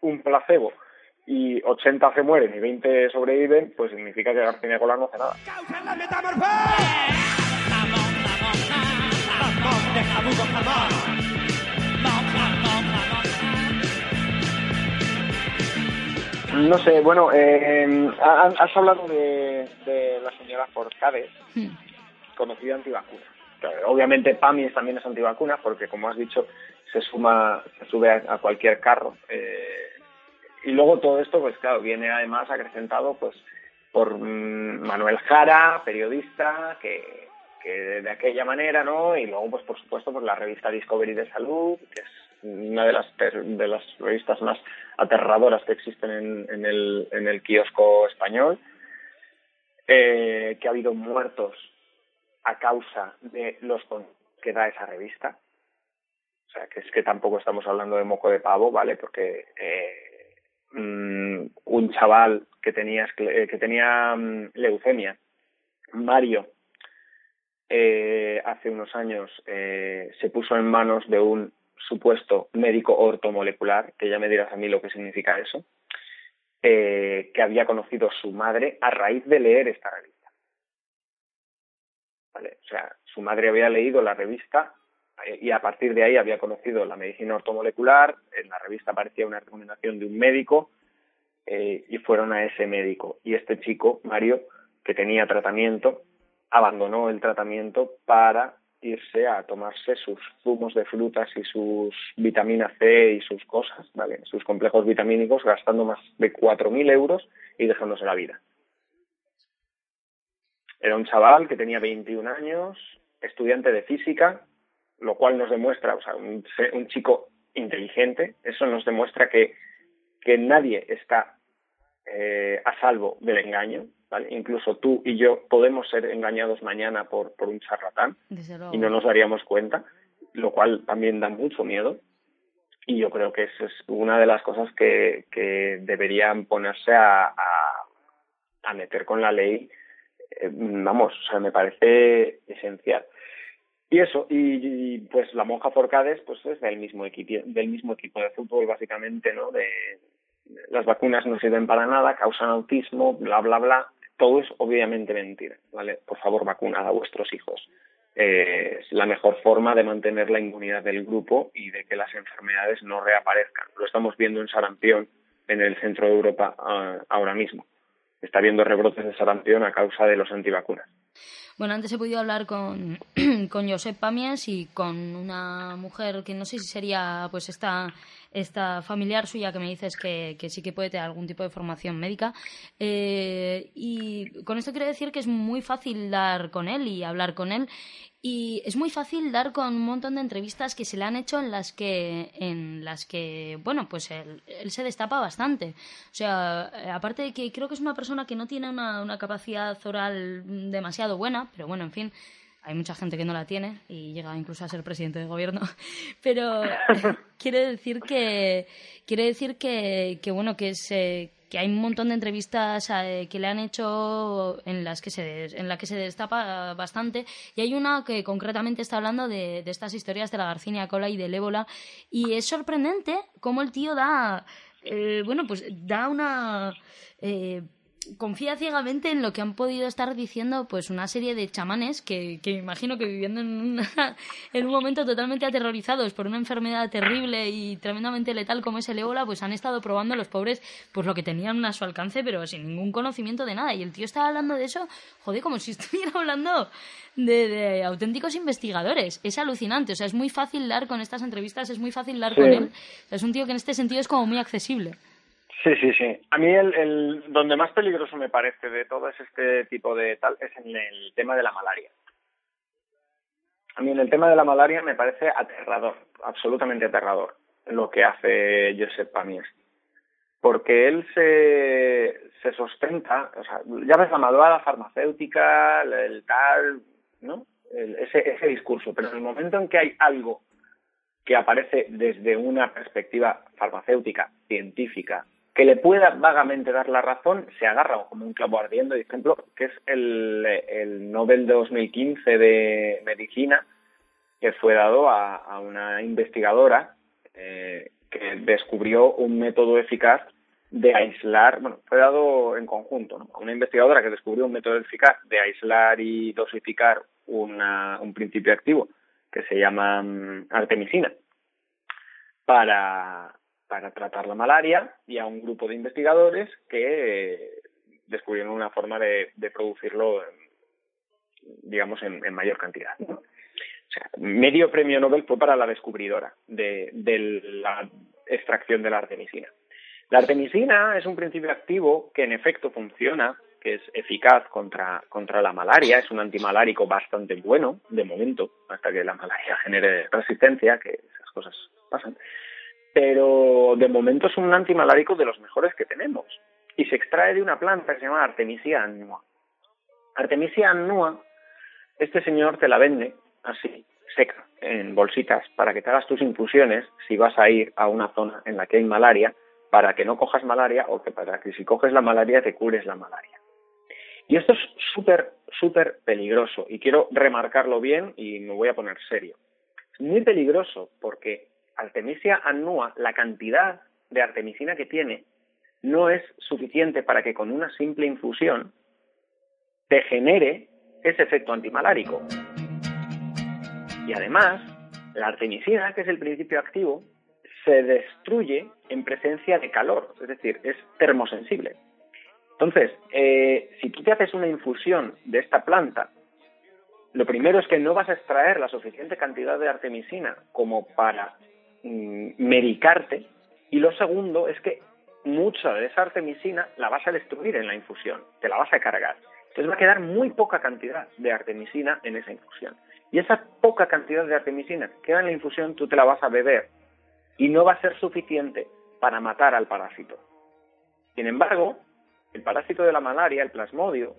un placebo y 80 se mueren y 20 sobreviven, pues significa que Garcinia cola no hace nada. No sé, bueno, eh, ha- has hablado de, de la señora Forcades,
Hmm.
Conocida antivacuna. Claro, obviamente Pamies también es antivacuna porque, como has dicho, se suma, se sube a, cualquier carro. Eh, y luego todo esto, pues claro, viene además acrecentado pues por mm, Manuel Jara, periodista, que, de aquella manera, ¿no? Y luego, pues por supuesto, pues la revista Discovery de Salud, que es una de las de las revistas más aterradoras que existen en, en el en el kiosco español, eh, que ha habido muertos a causa de los que da esa revista. O sea, que es que tampoco estamos hablando de moco de pavo, ¿vale? Porque eh, mm, un chaval que tenía, eh, que tenía mm, leucemia, Mario, eh, hace unos años se puso en manos de un supuesto médico ortomolecular, que ya me dirás a mí lo que significa eso, que había conocido su madre a raíz de leer esta revista. ¿Vale? O sea, su madre había leído la revista eh, y a partir de ahí había conocido la medicina ortomolecular, en la revista aparecía una recomendación de un médico eh, y fueron a ese médico. Y este chico, Mario, que tenía tratamiento, abandonó el tratamiento para irse a tomarse sus zumos de frutas y sus vitamina C y sus cosas, ¿vale? Sus complejos vitamínicos, gastando más de 4.000 euros y dejándose la vida. Era un chaval que tenía 21 años, estudiante de física, lo cual nos demuestra, o sea, un, un chico inteligente, eso nos demuestra que, que nadie está eh, a salvo del engaño, ¿vale? Incluso tú y yo podemos ser engañados mañana por, por un charlatán y no nos daríamos cuenta, lo cual también da mucho miedo. Y yo creo que eso es una de las cosas que, que deberían ponerse a, a, a meter con la ley. Eh, vamos, o sea, me parece esencial. Y eso, y, pues la monja Forcades pues es del mismo equipo, del mismo equipo de fútbol básicamente, ¿no? De, las vacunas no sirven para nada, causan autismo, bla, bla, bla. Todo es obviamente mentira, ¿vale? Por favor, vacunad a vuestros hijos. Eh, es la mejor forma de mantener la inmunidad del grupo y de que las enfermedades no reaparezcan. Lo estamos viendo en sarampión, en el centro de Europa uh, ahora mismo. Está habiendo rebrotes de sarampión a causa de los antivacunas.
Bueno, antes he podido hablar con, con Josep Pamies y con una mujer que no sé si sería pues esta esta familiar suya que me dices que, que sí que puede tener algún tipo de formación médica. Eh, y con esto quiero decir que es muy fácil dar con él y hablar con él. Y es muy fácil dar con un montón de entrevistas que se le han hecho en las que, en las que bueno, pues él, él se destapa bastante. O sea, eh, aparte de que creo que es una persona que no tiene una, una capacidad oral demasiado buena, pero bueno, en fin, hay mucha gente que no la tiene y llega incluso a ser presidente de gobierno pero quiere decir que quiere decir que, que bueno que se que hay un montón de entrevistas eh, que le han hecho en las que se en la que se destapa bastante. Y hay una que concretamente está hablando de, de estas historias de la garcinia cola y del ébola. Y es sorprendente cómo el tío da eh, bueno pues da una eh, confía ciegamente en lo que han podido estar diciendo pues una serie de chamanes que, que imagino que viviendo en, una, en un momento totalmente aterrorizados por una enfermedad terrible y tremendamente letal como es el ébola, pues han estado probando a los pobres pues lo que tenían a su alcance, pero sin ningún conocimiento de nada. Y el tío estaba hablando de eso, joder, como si estuviera hablando de, de auténticos investigadores. Es alucinante, o sea, es muy fácil dar con estas entrevistas, es muy fácil dar
Sí.
con él. O sea, es un tío que en este sentido es como muy accesible.
Sí, sí, sí. A mí el, el donde más peligroso me parece de todo es este tipo de tal es en el tema de la malaria. A mí en el tema de la malaria me parece aterrador, absolutamente aterrador, lo que hace Josep Pamies. Porque él se, se sustenta, o sea, ya ves la malvada farmacéutica, el, el tal, ¿no? El- ese, ese discurso. Pero en el momento en que hay algo que aparece desde una perspectiva farmacéutica, científica, que le pueda vagamente dar la razón, se agarra como un clavo ardiendo, por ejemplo, que es el, el Nobel de 2015 de Medicina, que fue dado a, a una investigadora eh, que descubrió un método eficaz de aislar, bueno, fue dado en conjunto, ¿no? A una investigadora que descubrió un método eficaz de aislar y dosificar una, un principio activo que se llama mm, artemisina para, para tratar la malaria y a un grupo de investigadores que eh, descubrieron una forma de, producirlo, digamos, en, mayor cantidad. O sea, medio premio Nobel fue para la descubridora de, de la extracción de la artemisina. La artemisina es un principio activo que en efecto funciona, que es eficaz contra, contra la malaria, es un antimalárico bastante bueno, de momento, hasta que la malaria genere resistencia, que esas cosas pasan. Pero de momento es un antimalárico de los mejores que tenemos. Y se extrae de una planta que se llama Artemisia annua. Artemisia annua, este señor te la vende así, seca, en bolsitas, para que te hagas tus infusiones si vas a ir a una zona en la que hay malaria, para que no cojas malaria o que para que si coges la malaria te cures la malaria. Y esto es súper, súper peligroso y quiero remarcarlo bien y me voy a poner serio. Es muy peligroso porque Artemisia annua, la cantidad de artemisina que tiene, no es suficiente para que con una simple infusión te genere ese efecto antimalárico. Y además, La artemisina, que es el principio activo, se destruye en presencia de calor, es decir, es termosensible. Entonces, eh, si tú te haces una infusión de esta planta, lo primero es que no vas a extraer la suficiente cantidad de artemisina como para medicarte, y lo segundo es que mucha de esa artemisina la vas a destruir en la infusión, te la vas a cargar. Entonces va a quedar muy poca cantidad de artemisina en esa infusión. Y esa poca cantidad de artemisina que queda en la infusión tú te la vas a beber y no va a ser suficiente para matar al parásito. Sin embargo, el parásito de la malaria, el plasmodio,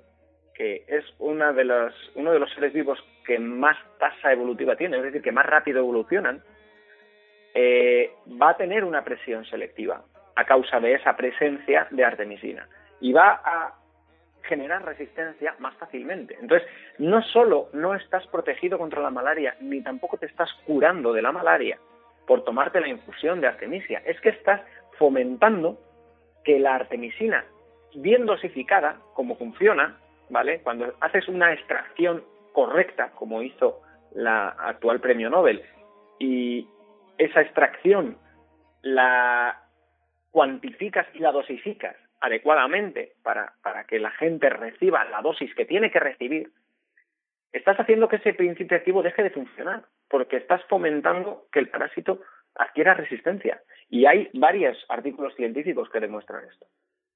que es una de las, uno de los seres vivos que más tasa evolutiva tiene, es decir, que más rápido evolucionan, eh, va a tener una presión selectiva a causa de esa presencia de artemisina y va a generar resistencia más fácilmente. Entonces, no solo no estás protegido contra la malaria, ni tampoco te estás curando de la malaria por tomarte la infusión de artemisia, es que estás fomentando que la artemisina, bien dosificada, como funciona, ¿vale? Cuando haces una extracción correcta, como hizo la actual premio Nobel, y esa extracción la cuantificas y la dosificas adecuadamente para, para que la gente reciba la dosis que tiene que recibir, estás haciendo que ese principio activo deje de funcionar, porque estás fomentando que el parásito adquiera resistencia. Y hay varios artículos científicos que demuestran esto.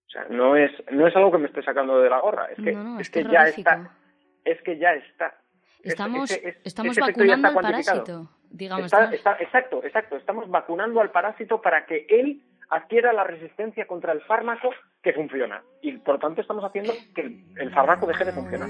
O sea, no es, no es algo que me esté sacando de la gorra, es que,
No, no,
es
es
que ya está. Es que ya está. Es-
Estamos, estamos vacunando al parásito. Digamos,
Está-
estamos-
está- exacto, exacto. Estamos vacunando al parásito para que él adquiera la resistencia contra el fármaco que funciona. Y por tanto estamos haciendo que el, el fármaco deje de funcionar.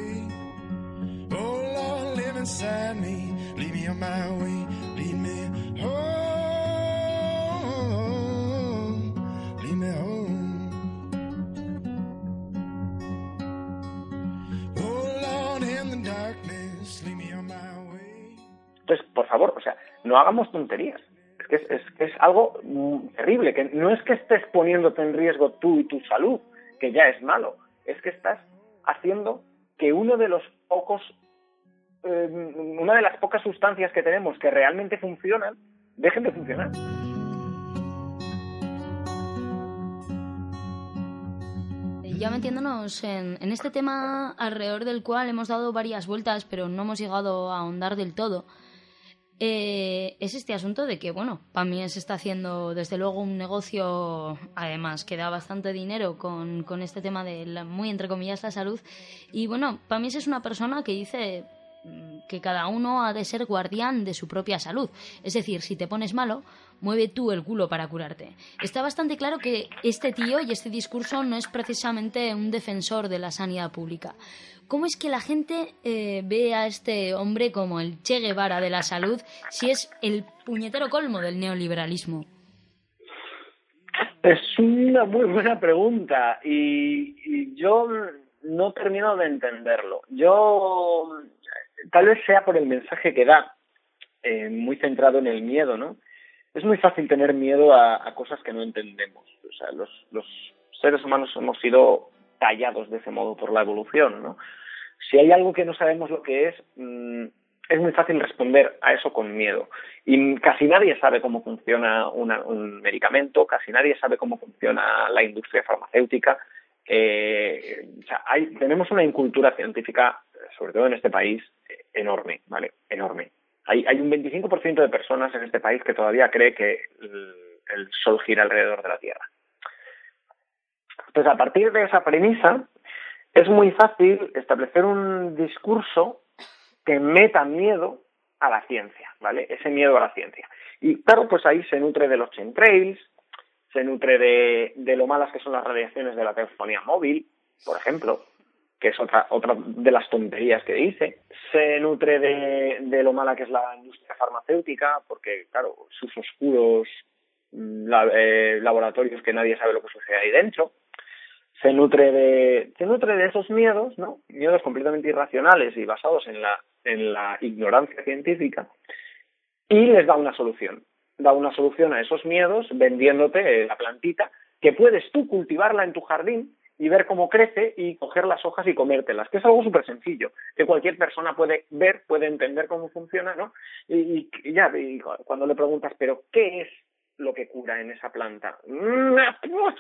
Favor, o sea, no hagamos tonterías. Es que es, es, algo mm, terrible, que no es que estés poniéndote en riesgo tú y tu salud, que ya es malo, es que estás haciendo que uno de los pocos, eh, una de las pocas sustancias que tenemos que realmente funcionan, dejen de funcionar.
Ya metiéndonos en, en este tema alrededor del cual hemos dado varias vueltas, pero no hemos llegado a ahondar del todo, eh, es este asunto de que, bueno, Pamie se está haciendo desde luego un negocio, además, que da bastante dinero con, con este tema de, la- muy entre comillas, la salud. Y bueno, Pamies es una persona que dice que cada uno ha de ser guardián de su propia salud. Es decir, si te pones malo, mueve tú el culo para curarte. Está bastante claro que este tío y este discurso no es precisamente un defensor de la sanidad pública. ¿Cómo es que la gente eh, ve a este hombre como el Che Guevara de la salud si es el puñetero colmo del neoliberalismo?
Es una muy buena pregunta y, y yo no termino de entenderlo. Yo, tal vez sea por el mensaje que da, eh, muy centrado en el miedo, ¿no? Es muy fácil tener miedo a, cosas que no entendemos. O sea, los, los seres humanos hemos sido tallados de ese modo por la evolución, ¿no? Si hay algo que no sabemos lo que es, mm, es muy fácil responder a eso con miedo. Y casi nadie sabe cómo funciona una- un medicamento, casi nadie sabe cómo funciona la industria farmacéutica. Eh, tenemos una incultura científica, sobre todo en este país, enorme, ¿vale? Enorme. Hay, hay un 25% de personas en este país que todavía cree que el, Sol gira alrededor de la Tierra. Entonces, a partir de esa premisa, es muy fácil establecer un discurso que meta miedo a la ciencia, ¿vale? Ese miedo a la ciencia. Y claro, pues ahí se nutre de los chemtrails, se nutre de lo malas que son las radiaciones de la telefonía móvil, por ejemplo, que es otra, otra de las tonterías que dice. Se nutre de, de lo mala que es la industria farmacéutica, porque, claro, sus oscuros mm, eh, laboratorios que nadie sabe lo que sucede ahí dentro. Se nutre de, se nutre de esos miedos, ¿no? Miedos completamente irracionales y basados en la, en la ignorancia científica. Y les da una solución. Da una solución a esos miedos vendiéndote la plantita que puedes tú cultivarla en tu jardín y ver cómo crece y coger las hojas y comértelas, que es algo súper sencillo, que cualquier persona puede ver, puede entender cómo funciona, ¿no? Y, y ya, y cuando le preguntas, pero ¿qué es lo que cura en esa planta? "Mm, pues,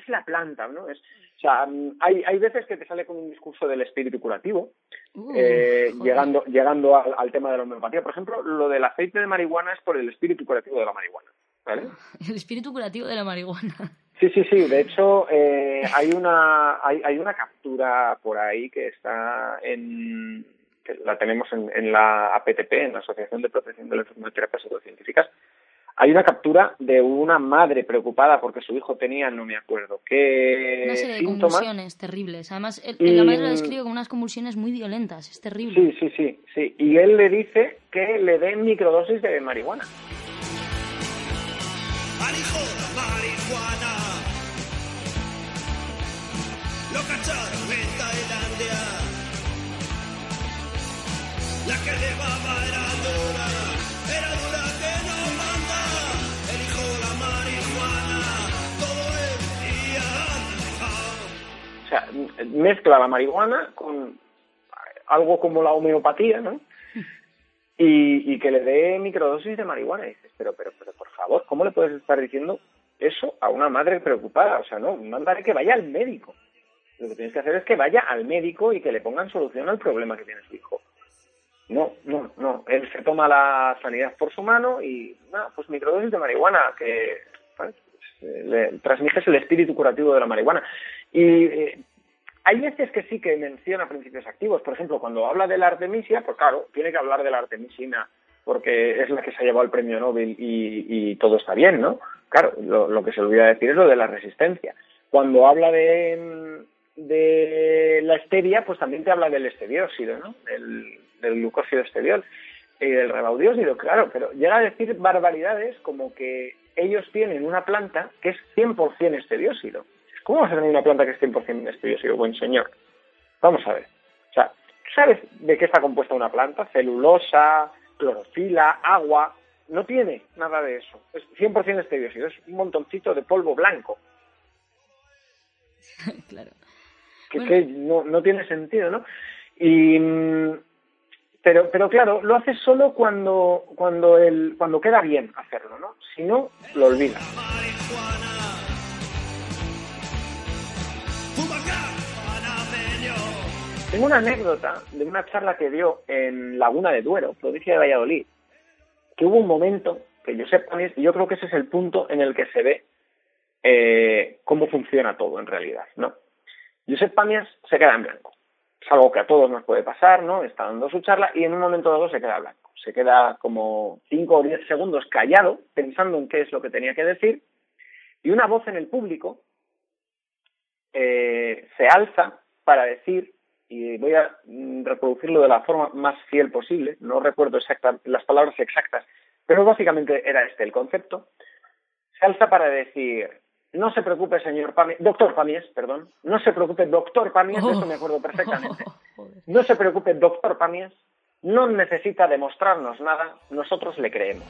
es la planta, ¿no? Es, o sea, mm, hay, hay veces que te sale con un discurso del espíritu curativo,
Uh,
eh, llegando, llegando al, al tema de la homeopatía. Por ejemplo, lo del aceite de marihuana es por el espíritu curativo de la marihuana, ¿vale?
El espíritu curativo de la marihuana.
Sí, sí, sí. De hecho, eh, hay una hay, hay una captura por ahí que está en que la tenemos en, en la APTP, en la Asociación de Protección de la Enfermedad y Terapias Pseudocientíficas. Hay una captura de una madre preocupada porque su hijo tenía, no me acuerdo, qué
Una serie de
síntomas.
convulsiones terribles. Además, el,
Y-
la madre lo describe con unas convulsiones muy violentas. Es terrible.
Sí, sí, sí, sí. Y él le dice que le den microdosis de marihuana.
Al lo cacharon en Tailandia. La que llevaba era dura, era dura que no manda. El hijo la marihuana, todo el día.
O sea, mezcla la marihuana con algo como la homeopatía, ¿no? Y, y que le dé microdosis de marihuana. Y dices, pero, pero, pero, por favor, ¿cómo le puedes estar diciendo eso a una madre preocupada? O sea, no, mandaré que vaya al médico. Lo que tienes que hacer es que vaya al médico y que le pongan solución al problema que tiene su hijo. No, no, no. Él se toma la sanidad por su mano y, nada, pues microdosis de marihuana, que le transmites el espíritu curativo de la marihuana. Y eh, hay veces que sí que menciona principios activos. Por ejemplo, cuando habla de la artemisia, pues claro, tiene que hablar de la artemisina porque es la que se ha llevado el premio Nobel y, todo está bien, ¿no? Claro, lo, que se olvida decir es lo de la resistencia. Cuando habla de, de la stevia, pues también te habla del estebióxido, ¿no? Del, del glucósido estebiol y del rebaudiósido, claro, pero llega a decir barbaridades como que ellos tienen una planta que es 100% estebiósido. ¿Cómo vas a tener una planta que es 100% estebiósido, buen señor? Vamos a ver. O sea, ¿sabes de qué está compuesta una planta? Celulosa, clorofila, agua. No tiene nada de eso. Es 100% estebiósido. Es un montoncito de polvo blanco.
claro.
Que,
Bueno.
que no, no tiene sentido, ¿no? Y mm, pero pero claro, lo hace solo cuando cuando el cuando queda bien hacerlo, ¿no? Si no, lo olvida. Tengo una anécdota de una charla que dio en Laguna de Duero, provincia de Valladolid, que hubo un momento que Josep Panies, y yo creo que ese es el punto en el que se ve eh, cómo funciona todo en realidad, ¿no? Josep Pamias se queda en blanco. Es algo que a todos nos puede pasar, ¿no? Está dando su charla y en un momento dado se queda blanco. Se queda como 5 o 10 segundos callado, pensando en qué es lo que tenía que decir, y una voz en el público eh, se alza para decir, y voy a reproducirlo de la forma más fiel posible, no recuerdo exacta, las palabras exactas, pero básicamente era este el concepto, se alza para decir, no se preocupe, señor Pamies, doctor Pamies, perdón, no se preocupe, doctor Pamies, de eso me acuerdo perfectamente. No se preocupe, doctor Pamies, no necesita demostrarnos nada, nosotros le creemos.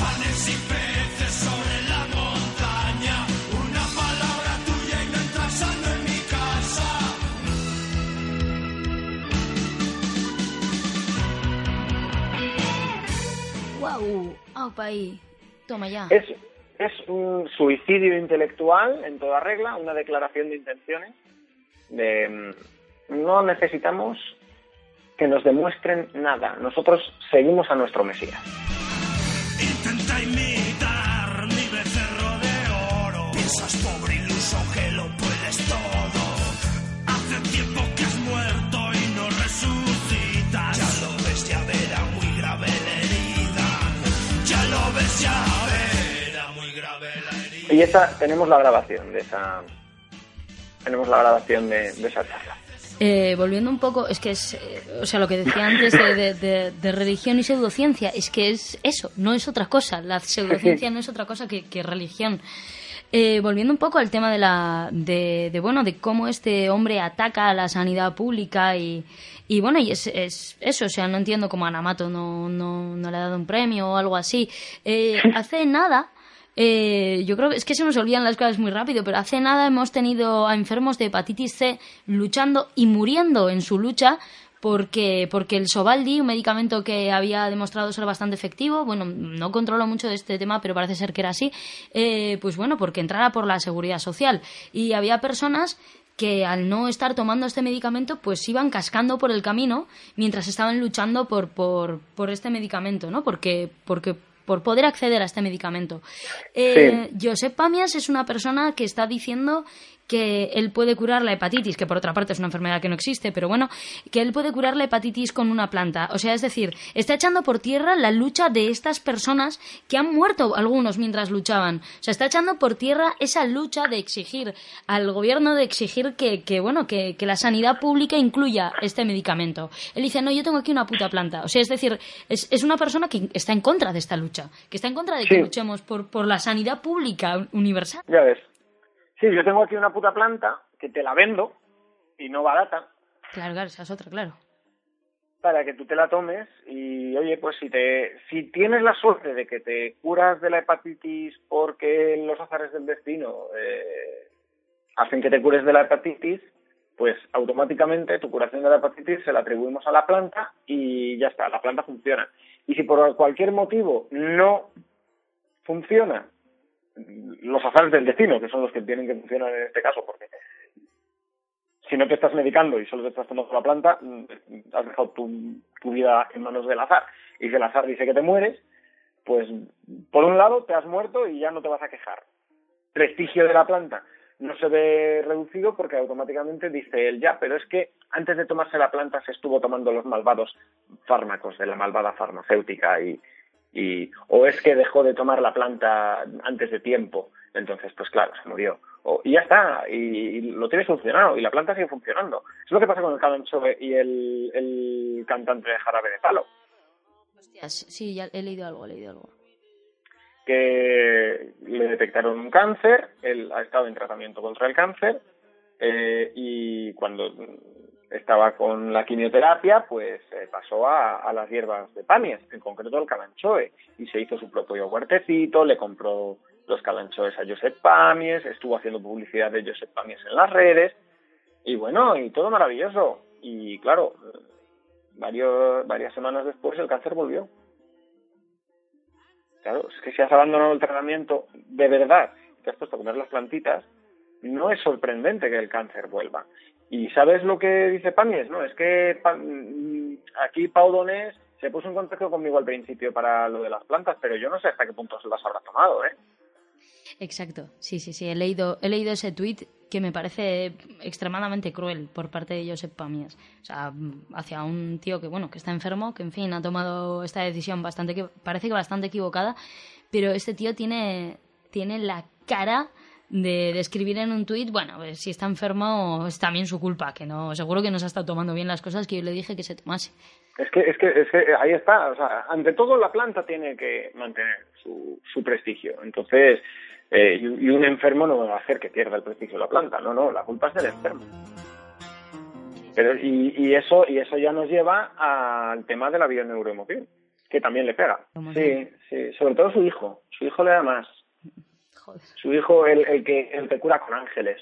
Panes y peces sobre la montaña. Una palabra tuya y no entras sano en mi casa.
¡Guau! ¡Aupa ahí! Toma ya.
Es, es un suicidio intelectual en toda regla, una declaración de intenciones. De, mm, no necesitamos que nos demuestren nada. Nosotros seguimos a nuestro Mesías.
Y
esa, tenemos la grabación de esa, tenemos la grabación de, de esa charla.
Eh, volviendo un poco, es que es, eh, o sea, lo que decía antes de, de- de- de religión y pseudociencia, es que es eso, no es otra cosa. La pseudociencia no es otra cosa que, que religión. Eh, volviendo un poco al tema de la, de, bueno, de cómo este hombre ataca a la sanidad pública y, y bueno, y es, es eso, o sea, no entiendo cómo Anamato no, no, no le ha dado un premio o algo así. Eh, hace nada, eh, yo creo que es que se nos olvidan las cosas muy rápido, pero hace nada hemos tenido a enfermos de hepatitis C luchando y muriendo en su lucha porque, porque el Sovaldi, un medicamento que había demostrado ser bastante efectivo, bueno, no controlo mucho de este tema, pero parece ser que era así, eh, pues bueno, porque entrara por la seguridad social. Y había personas que al no estar tomando este medicamento, pues iban cascando por el camino mientras estaban luchando por, por, por este medicamento, ¿no? Porque, porque por poder acceder a este medicamento. Eh, Josep Pamias es una persona que está diciendo que él puede curar la hepatitis, que por otra parte es una enfermedad que no existe, pero bueno, que él puede curar la hepatitis con una planta. O sea, es decir, está echando por tierra la lucha de estas personas que han muerto algunos mientras luchaban. O sea, está echando por tierra esa lucha de exigir al gobierno, de exigir que, que bueno, que, que la sanidad pública incluya este medicamento. Él dice, no, yo tengo aquí una puta planta. O sea, es decir, es, es una persona que está en contra de esta lucha, que está en contra de que
Sí.
luchemos por, por la sanidad pública universal.
Ya ves. Sí, yo tengo aquí una puta planta que te la vendo y no barata
Claro, claro, esa es otra, claro.
para que tú te la tomes y oye, pues si te si tienes la suerte de que te curas de la hepatitis porque los azares del destino eh, hacen que te cures de la hepatitis, pues automáticamente tu curación de la hepatitis se la atribuimos a la planta y ya está, la planta funciona. Y si por cualquier motivo no funciona, los azares del destino, que son los que tienen que funcionar en este caso, porque si no te estás medicando y solo te estás tomando la planta, mm, has dejado tu, vida en manos del azar. Y si el azar dice que te mueres, pues por un lado te has muerto y ya no te vas a quejar. Prestigio de la planta no se ve reducido porque automáticamente dice él ya, pero es que antes de tomarse la planta se estuvo tomando los malvados fármacos de la malvada farmacéutica y, y o es que dejó de tomar la planta antes de tiempo, entonces pues claro, se murió. O, y ya está, y, y lo tiene solucionado, y la planta sigue funcionando. Es lo que pasa con el Calancho y el, el cantante de Jarabe de Palo,
Hostias, sí, ya he leído algo, he leído algo.
que le detectaron un cáncer, él ha estado en tratamiento contra el cáncer, eh, y cuando estaba con la quimioterapia, pues eh, pasó a, a las hierbas de Pamias, en concreto el calanchoe, y se hizo su propio huertecito, le compró los calanchoes a Josep Pamies, estuvo haciendo publicidad de Josep Pamies en las redes, y bueno, y todo maravilloso. Y claro, varios, varias semanas después el cáncer volvió. Claro, es que si has abandonado el tratamiento de verdad, te has puesto a comer las plantitas, no es sorprendente que el cáncer vuelva. ¿Y sabes lo que dice Pamies? No, es que mm, aquí Pau Donés se puso en contacto conmigo al principio para lo de las plantas, pero yo no sé hasta qué punto se las habrá tomado, ¿eh?
Exacto, sí, sí, sí, he leído, he leído ese tuit que me parece extremadamente cruel por parte de Josep Pamias. O sea, hacia un tío que, bueno, que está enfermo, que en fin, ha tomado esta decisión bastante, que parece que bastante equivocada, pero este tío tiene, tiene la cara de, de escribir en un tuit, bueno, pues si está enfermo es también su culpa, que no, seguro que no se ha estado tomando bien las cosas que yo le dije que se tomase.
Es que, es que, es que ahí está. O sea, ante todo, la planta tiene que mantener su, su prestigio. Entonces, eh, y, y un enfermo no va a hacer que pierda el prestigio de la planta. No, no, la culpa es del enfermo. Pero, y, y eso y eso ya nos lleva al tema de la bioneuroemoción, que también le pega. Sí, sí, sobre todo su hijo. Su hijo le da más.
Joder,
Su hijo, el, el que el que cura con ángeles.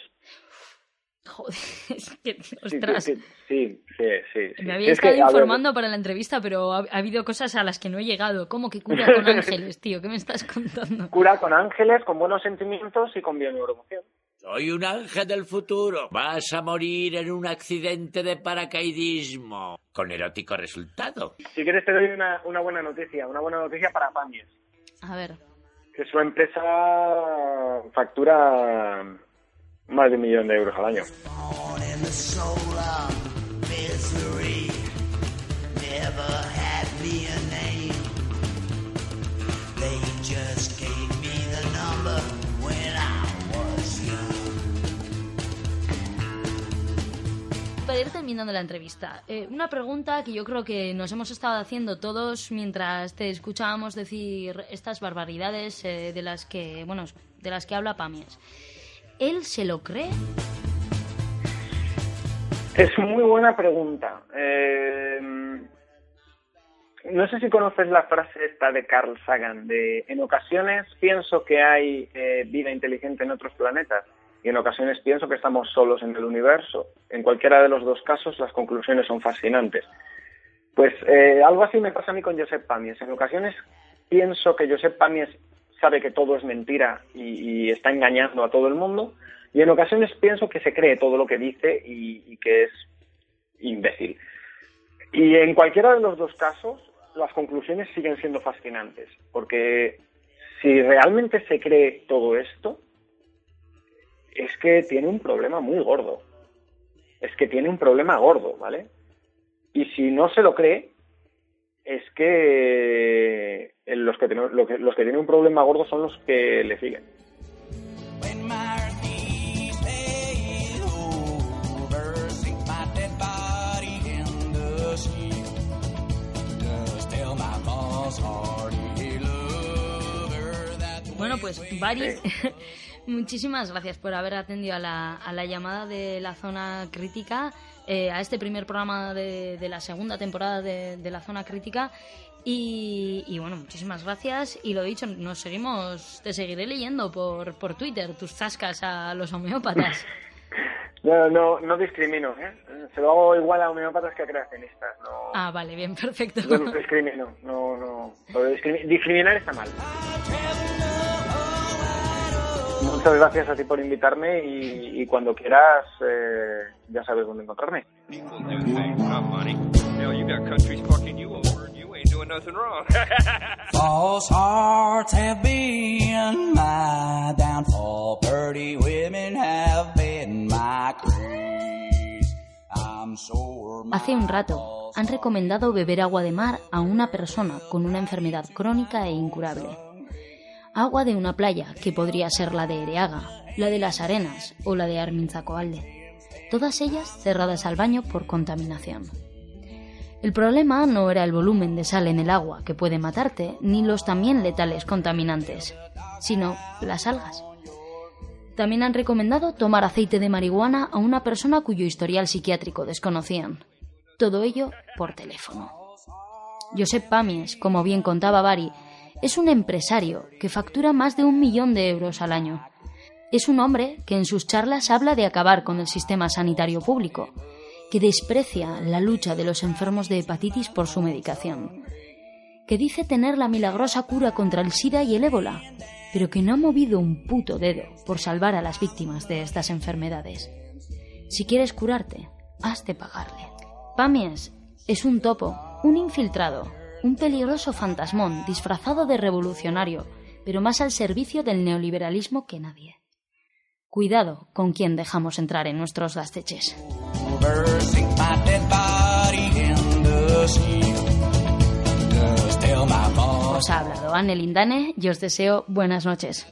joder, es que,
Sí,
ostras.
sí, sí, sí, sí, sí.
Me
Sí,
había
es que,
estado
ver,
informando para la entrevista, pero ha, ha habido cosas a las que no he llegado. ¿Cómo que cura con ángeles, tío? ¿Qué me estás contando?
cura con ángeles, con buenos sentimientos y con bioneuroemoción.
Soy un ángel del futuro. Vas a morir en un accidente de paracaidismo. Con erótico resultado.
Si quieres te doy una, una buena noticia, una buena noticia para Pamies,
A ver,
que su empresa factura más de un millón de euros al año.
Terminando la entrevista, eh, una pregunta que yo creo que nos hemos estado haciendo todos mientras te escuchábamos decir estas barbaridades eh, de las que, bueno, de las que habla Pamies. ¿Él se lo cree?
Es muy buena pregunta. Eh, no sé si conoces la frase esta de Carl Sagan, de en ocasiones pienso que hay vida inteligente en otros planetas y en ocasiones pienso que estamos solos en el universo. En cualquiera de los dos casos las conclusiones son fascinantes. Pues eh, algo así me pasa a mí con Josep Pamies. En ocasiones pienso que Josep Pamies sabe que todo es mentira y, está engañando a todo el mundo y en ocasiones pienso que se cree todo lo que dice y que es imbécil. Y en cualquiera de los dos casos, las conclusiones siguen siendo fascinantes, porque si realmente se cree todo esto, es que tiene un problema muy gordo. Es que tiene un problema gordo, ¿vale? Y si no se lo cree, es que eh, los que, tienen- lo que- los que tienen un problema gordo son los que le siguen.
Bueno, pues Bari, muchísimas gracias por haber atendido a la, a la llamada de la zona crítica, eh, a este primer programa de, de la segunda temporada de, de la zona crítica. Y, y bueno, muchísimas gracias. Y lo dicho, nos seguimos, te seguiré leyendo por, por Twitter tus zascas a los homeópatas.
No, no, no discrimino, ¿eh? Se lo hago igual a homeópatas que a creacionistas. No,
Ah, vale, bien, perfecto.
no discrimino. No, no. Discriminar está mal. Muchas gracias a ti por invitarme y, y cuando quieras eh, ya sabes dónde encontrarme.
False hearts have been my downfall. Pretty women have been my creed. I'm
Hace un rato han recomendado beber agua de mar a una persona con una enfermedad crónica e incurable. Agua de una playa que podría ser la de Ereaga, la de las Arenas o la de Arminzacoalde. Todas ellas cerradas al baño por contaminación. El problema no era el volumen de sal en el agua que puede matarte, ni los también letales contaminantes, sino las algas. También han recomendado tomar aceite de marihuana a una persona cuyo historial psiquiátrico desconocían. Todo ello por teléfono. Josep Pamies, como bien contaba Bari, es un empresario que factura más de un millón de euros al año. Es un hombre que en sus charlas habla de acabar con el sistema sanitario público, que desprecia la lucha de los enfermos de hepatitis por su medicación, que dice tener la milagrosa cura contra el SIDA y el ébola, pero que no ha movido un puto dedo por salvar a las víctimas de estas enfermedades. Si quieres curarte, has de pagarle. Pamies es un topo, un infiltrado, un peligroso fantasmón disfrazado de revolucionario, pero más al servicio del neoliberalismo que nadie. Cuidado con quien dejamos entrar en nuestros gasteches. Os ha hablado Anne Lindane y os deseo buenas noches.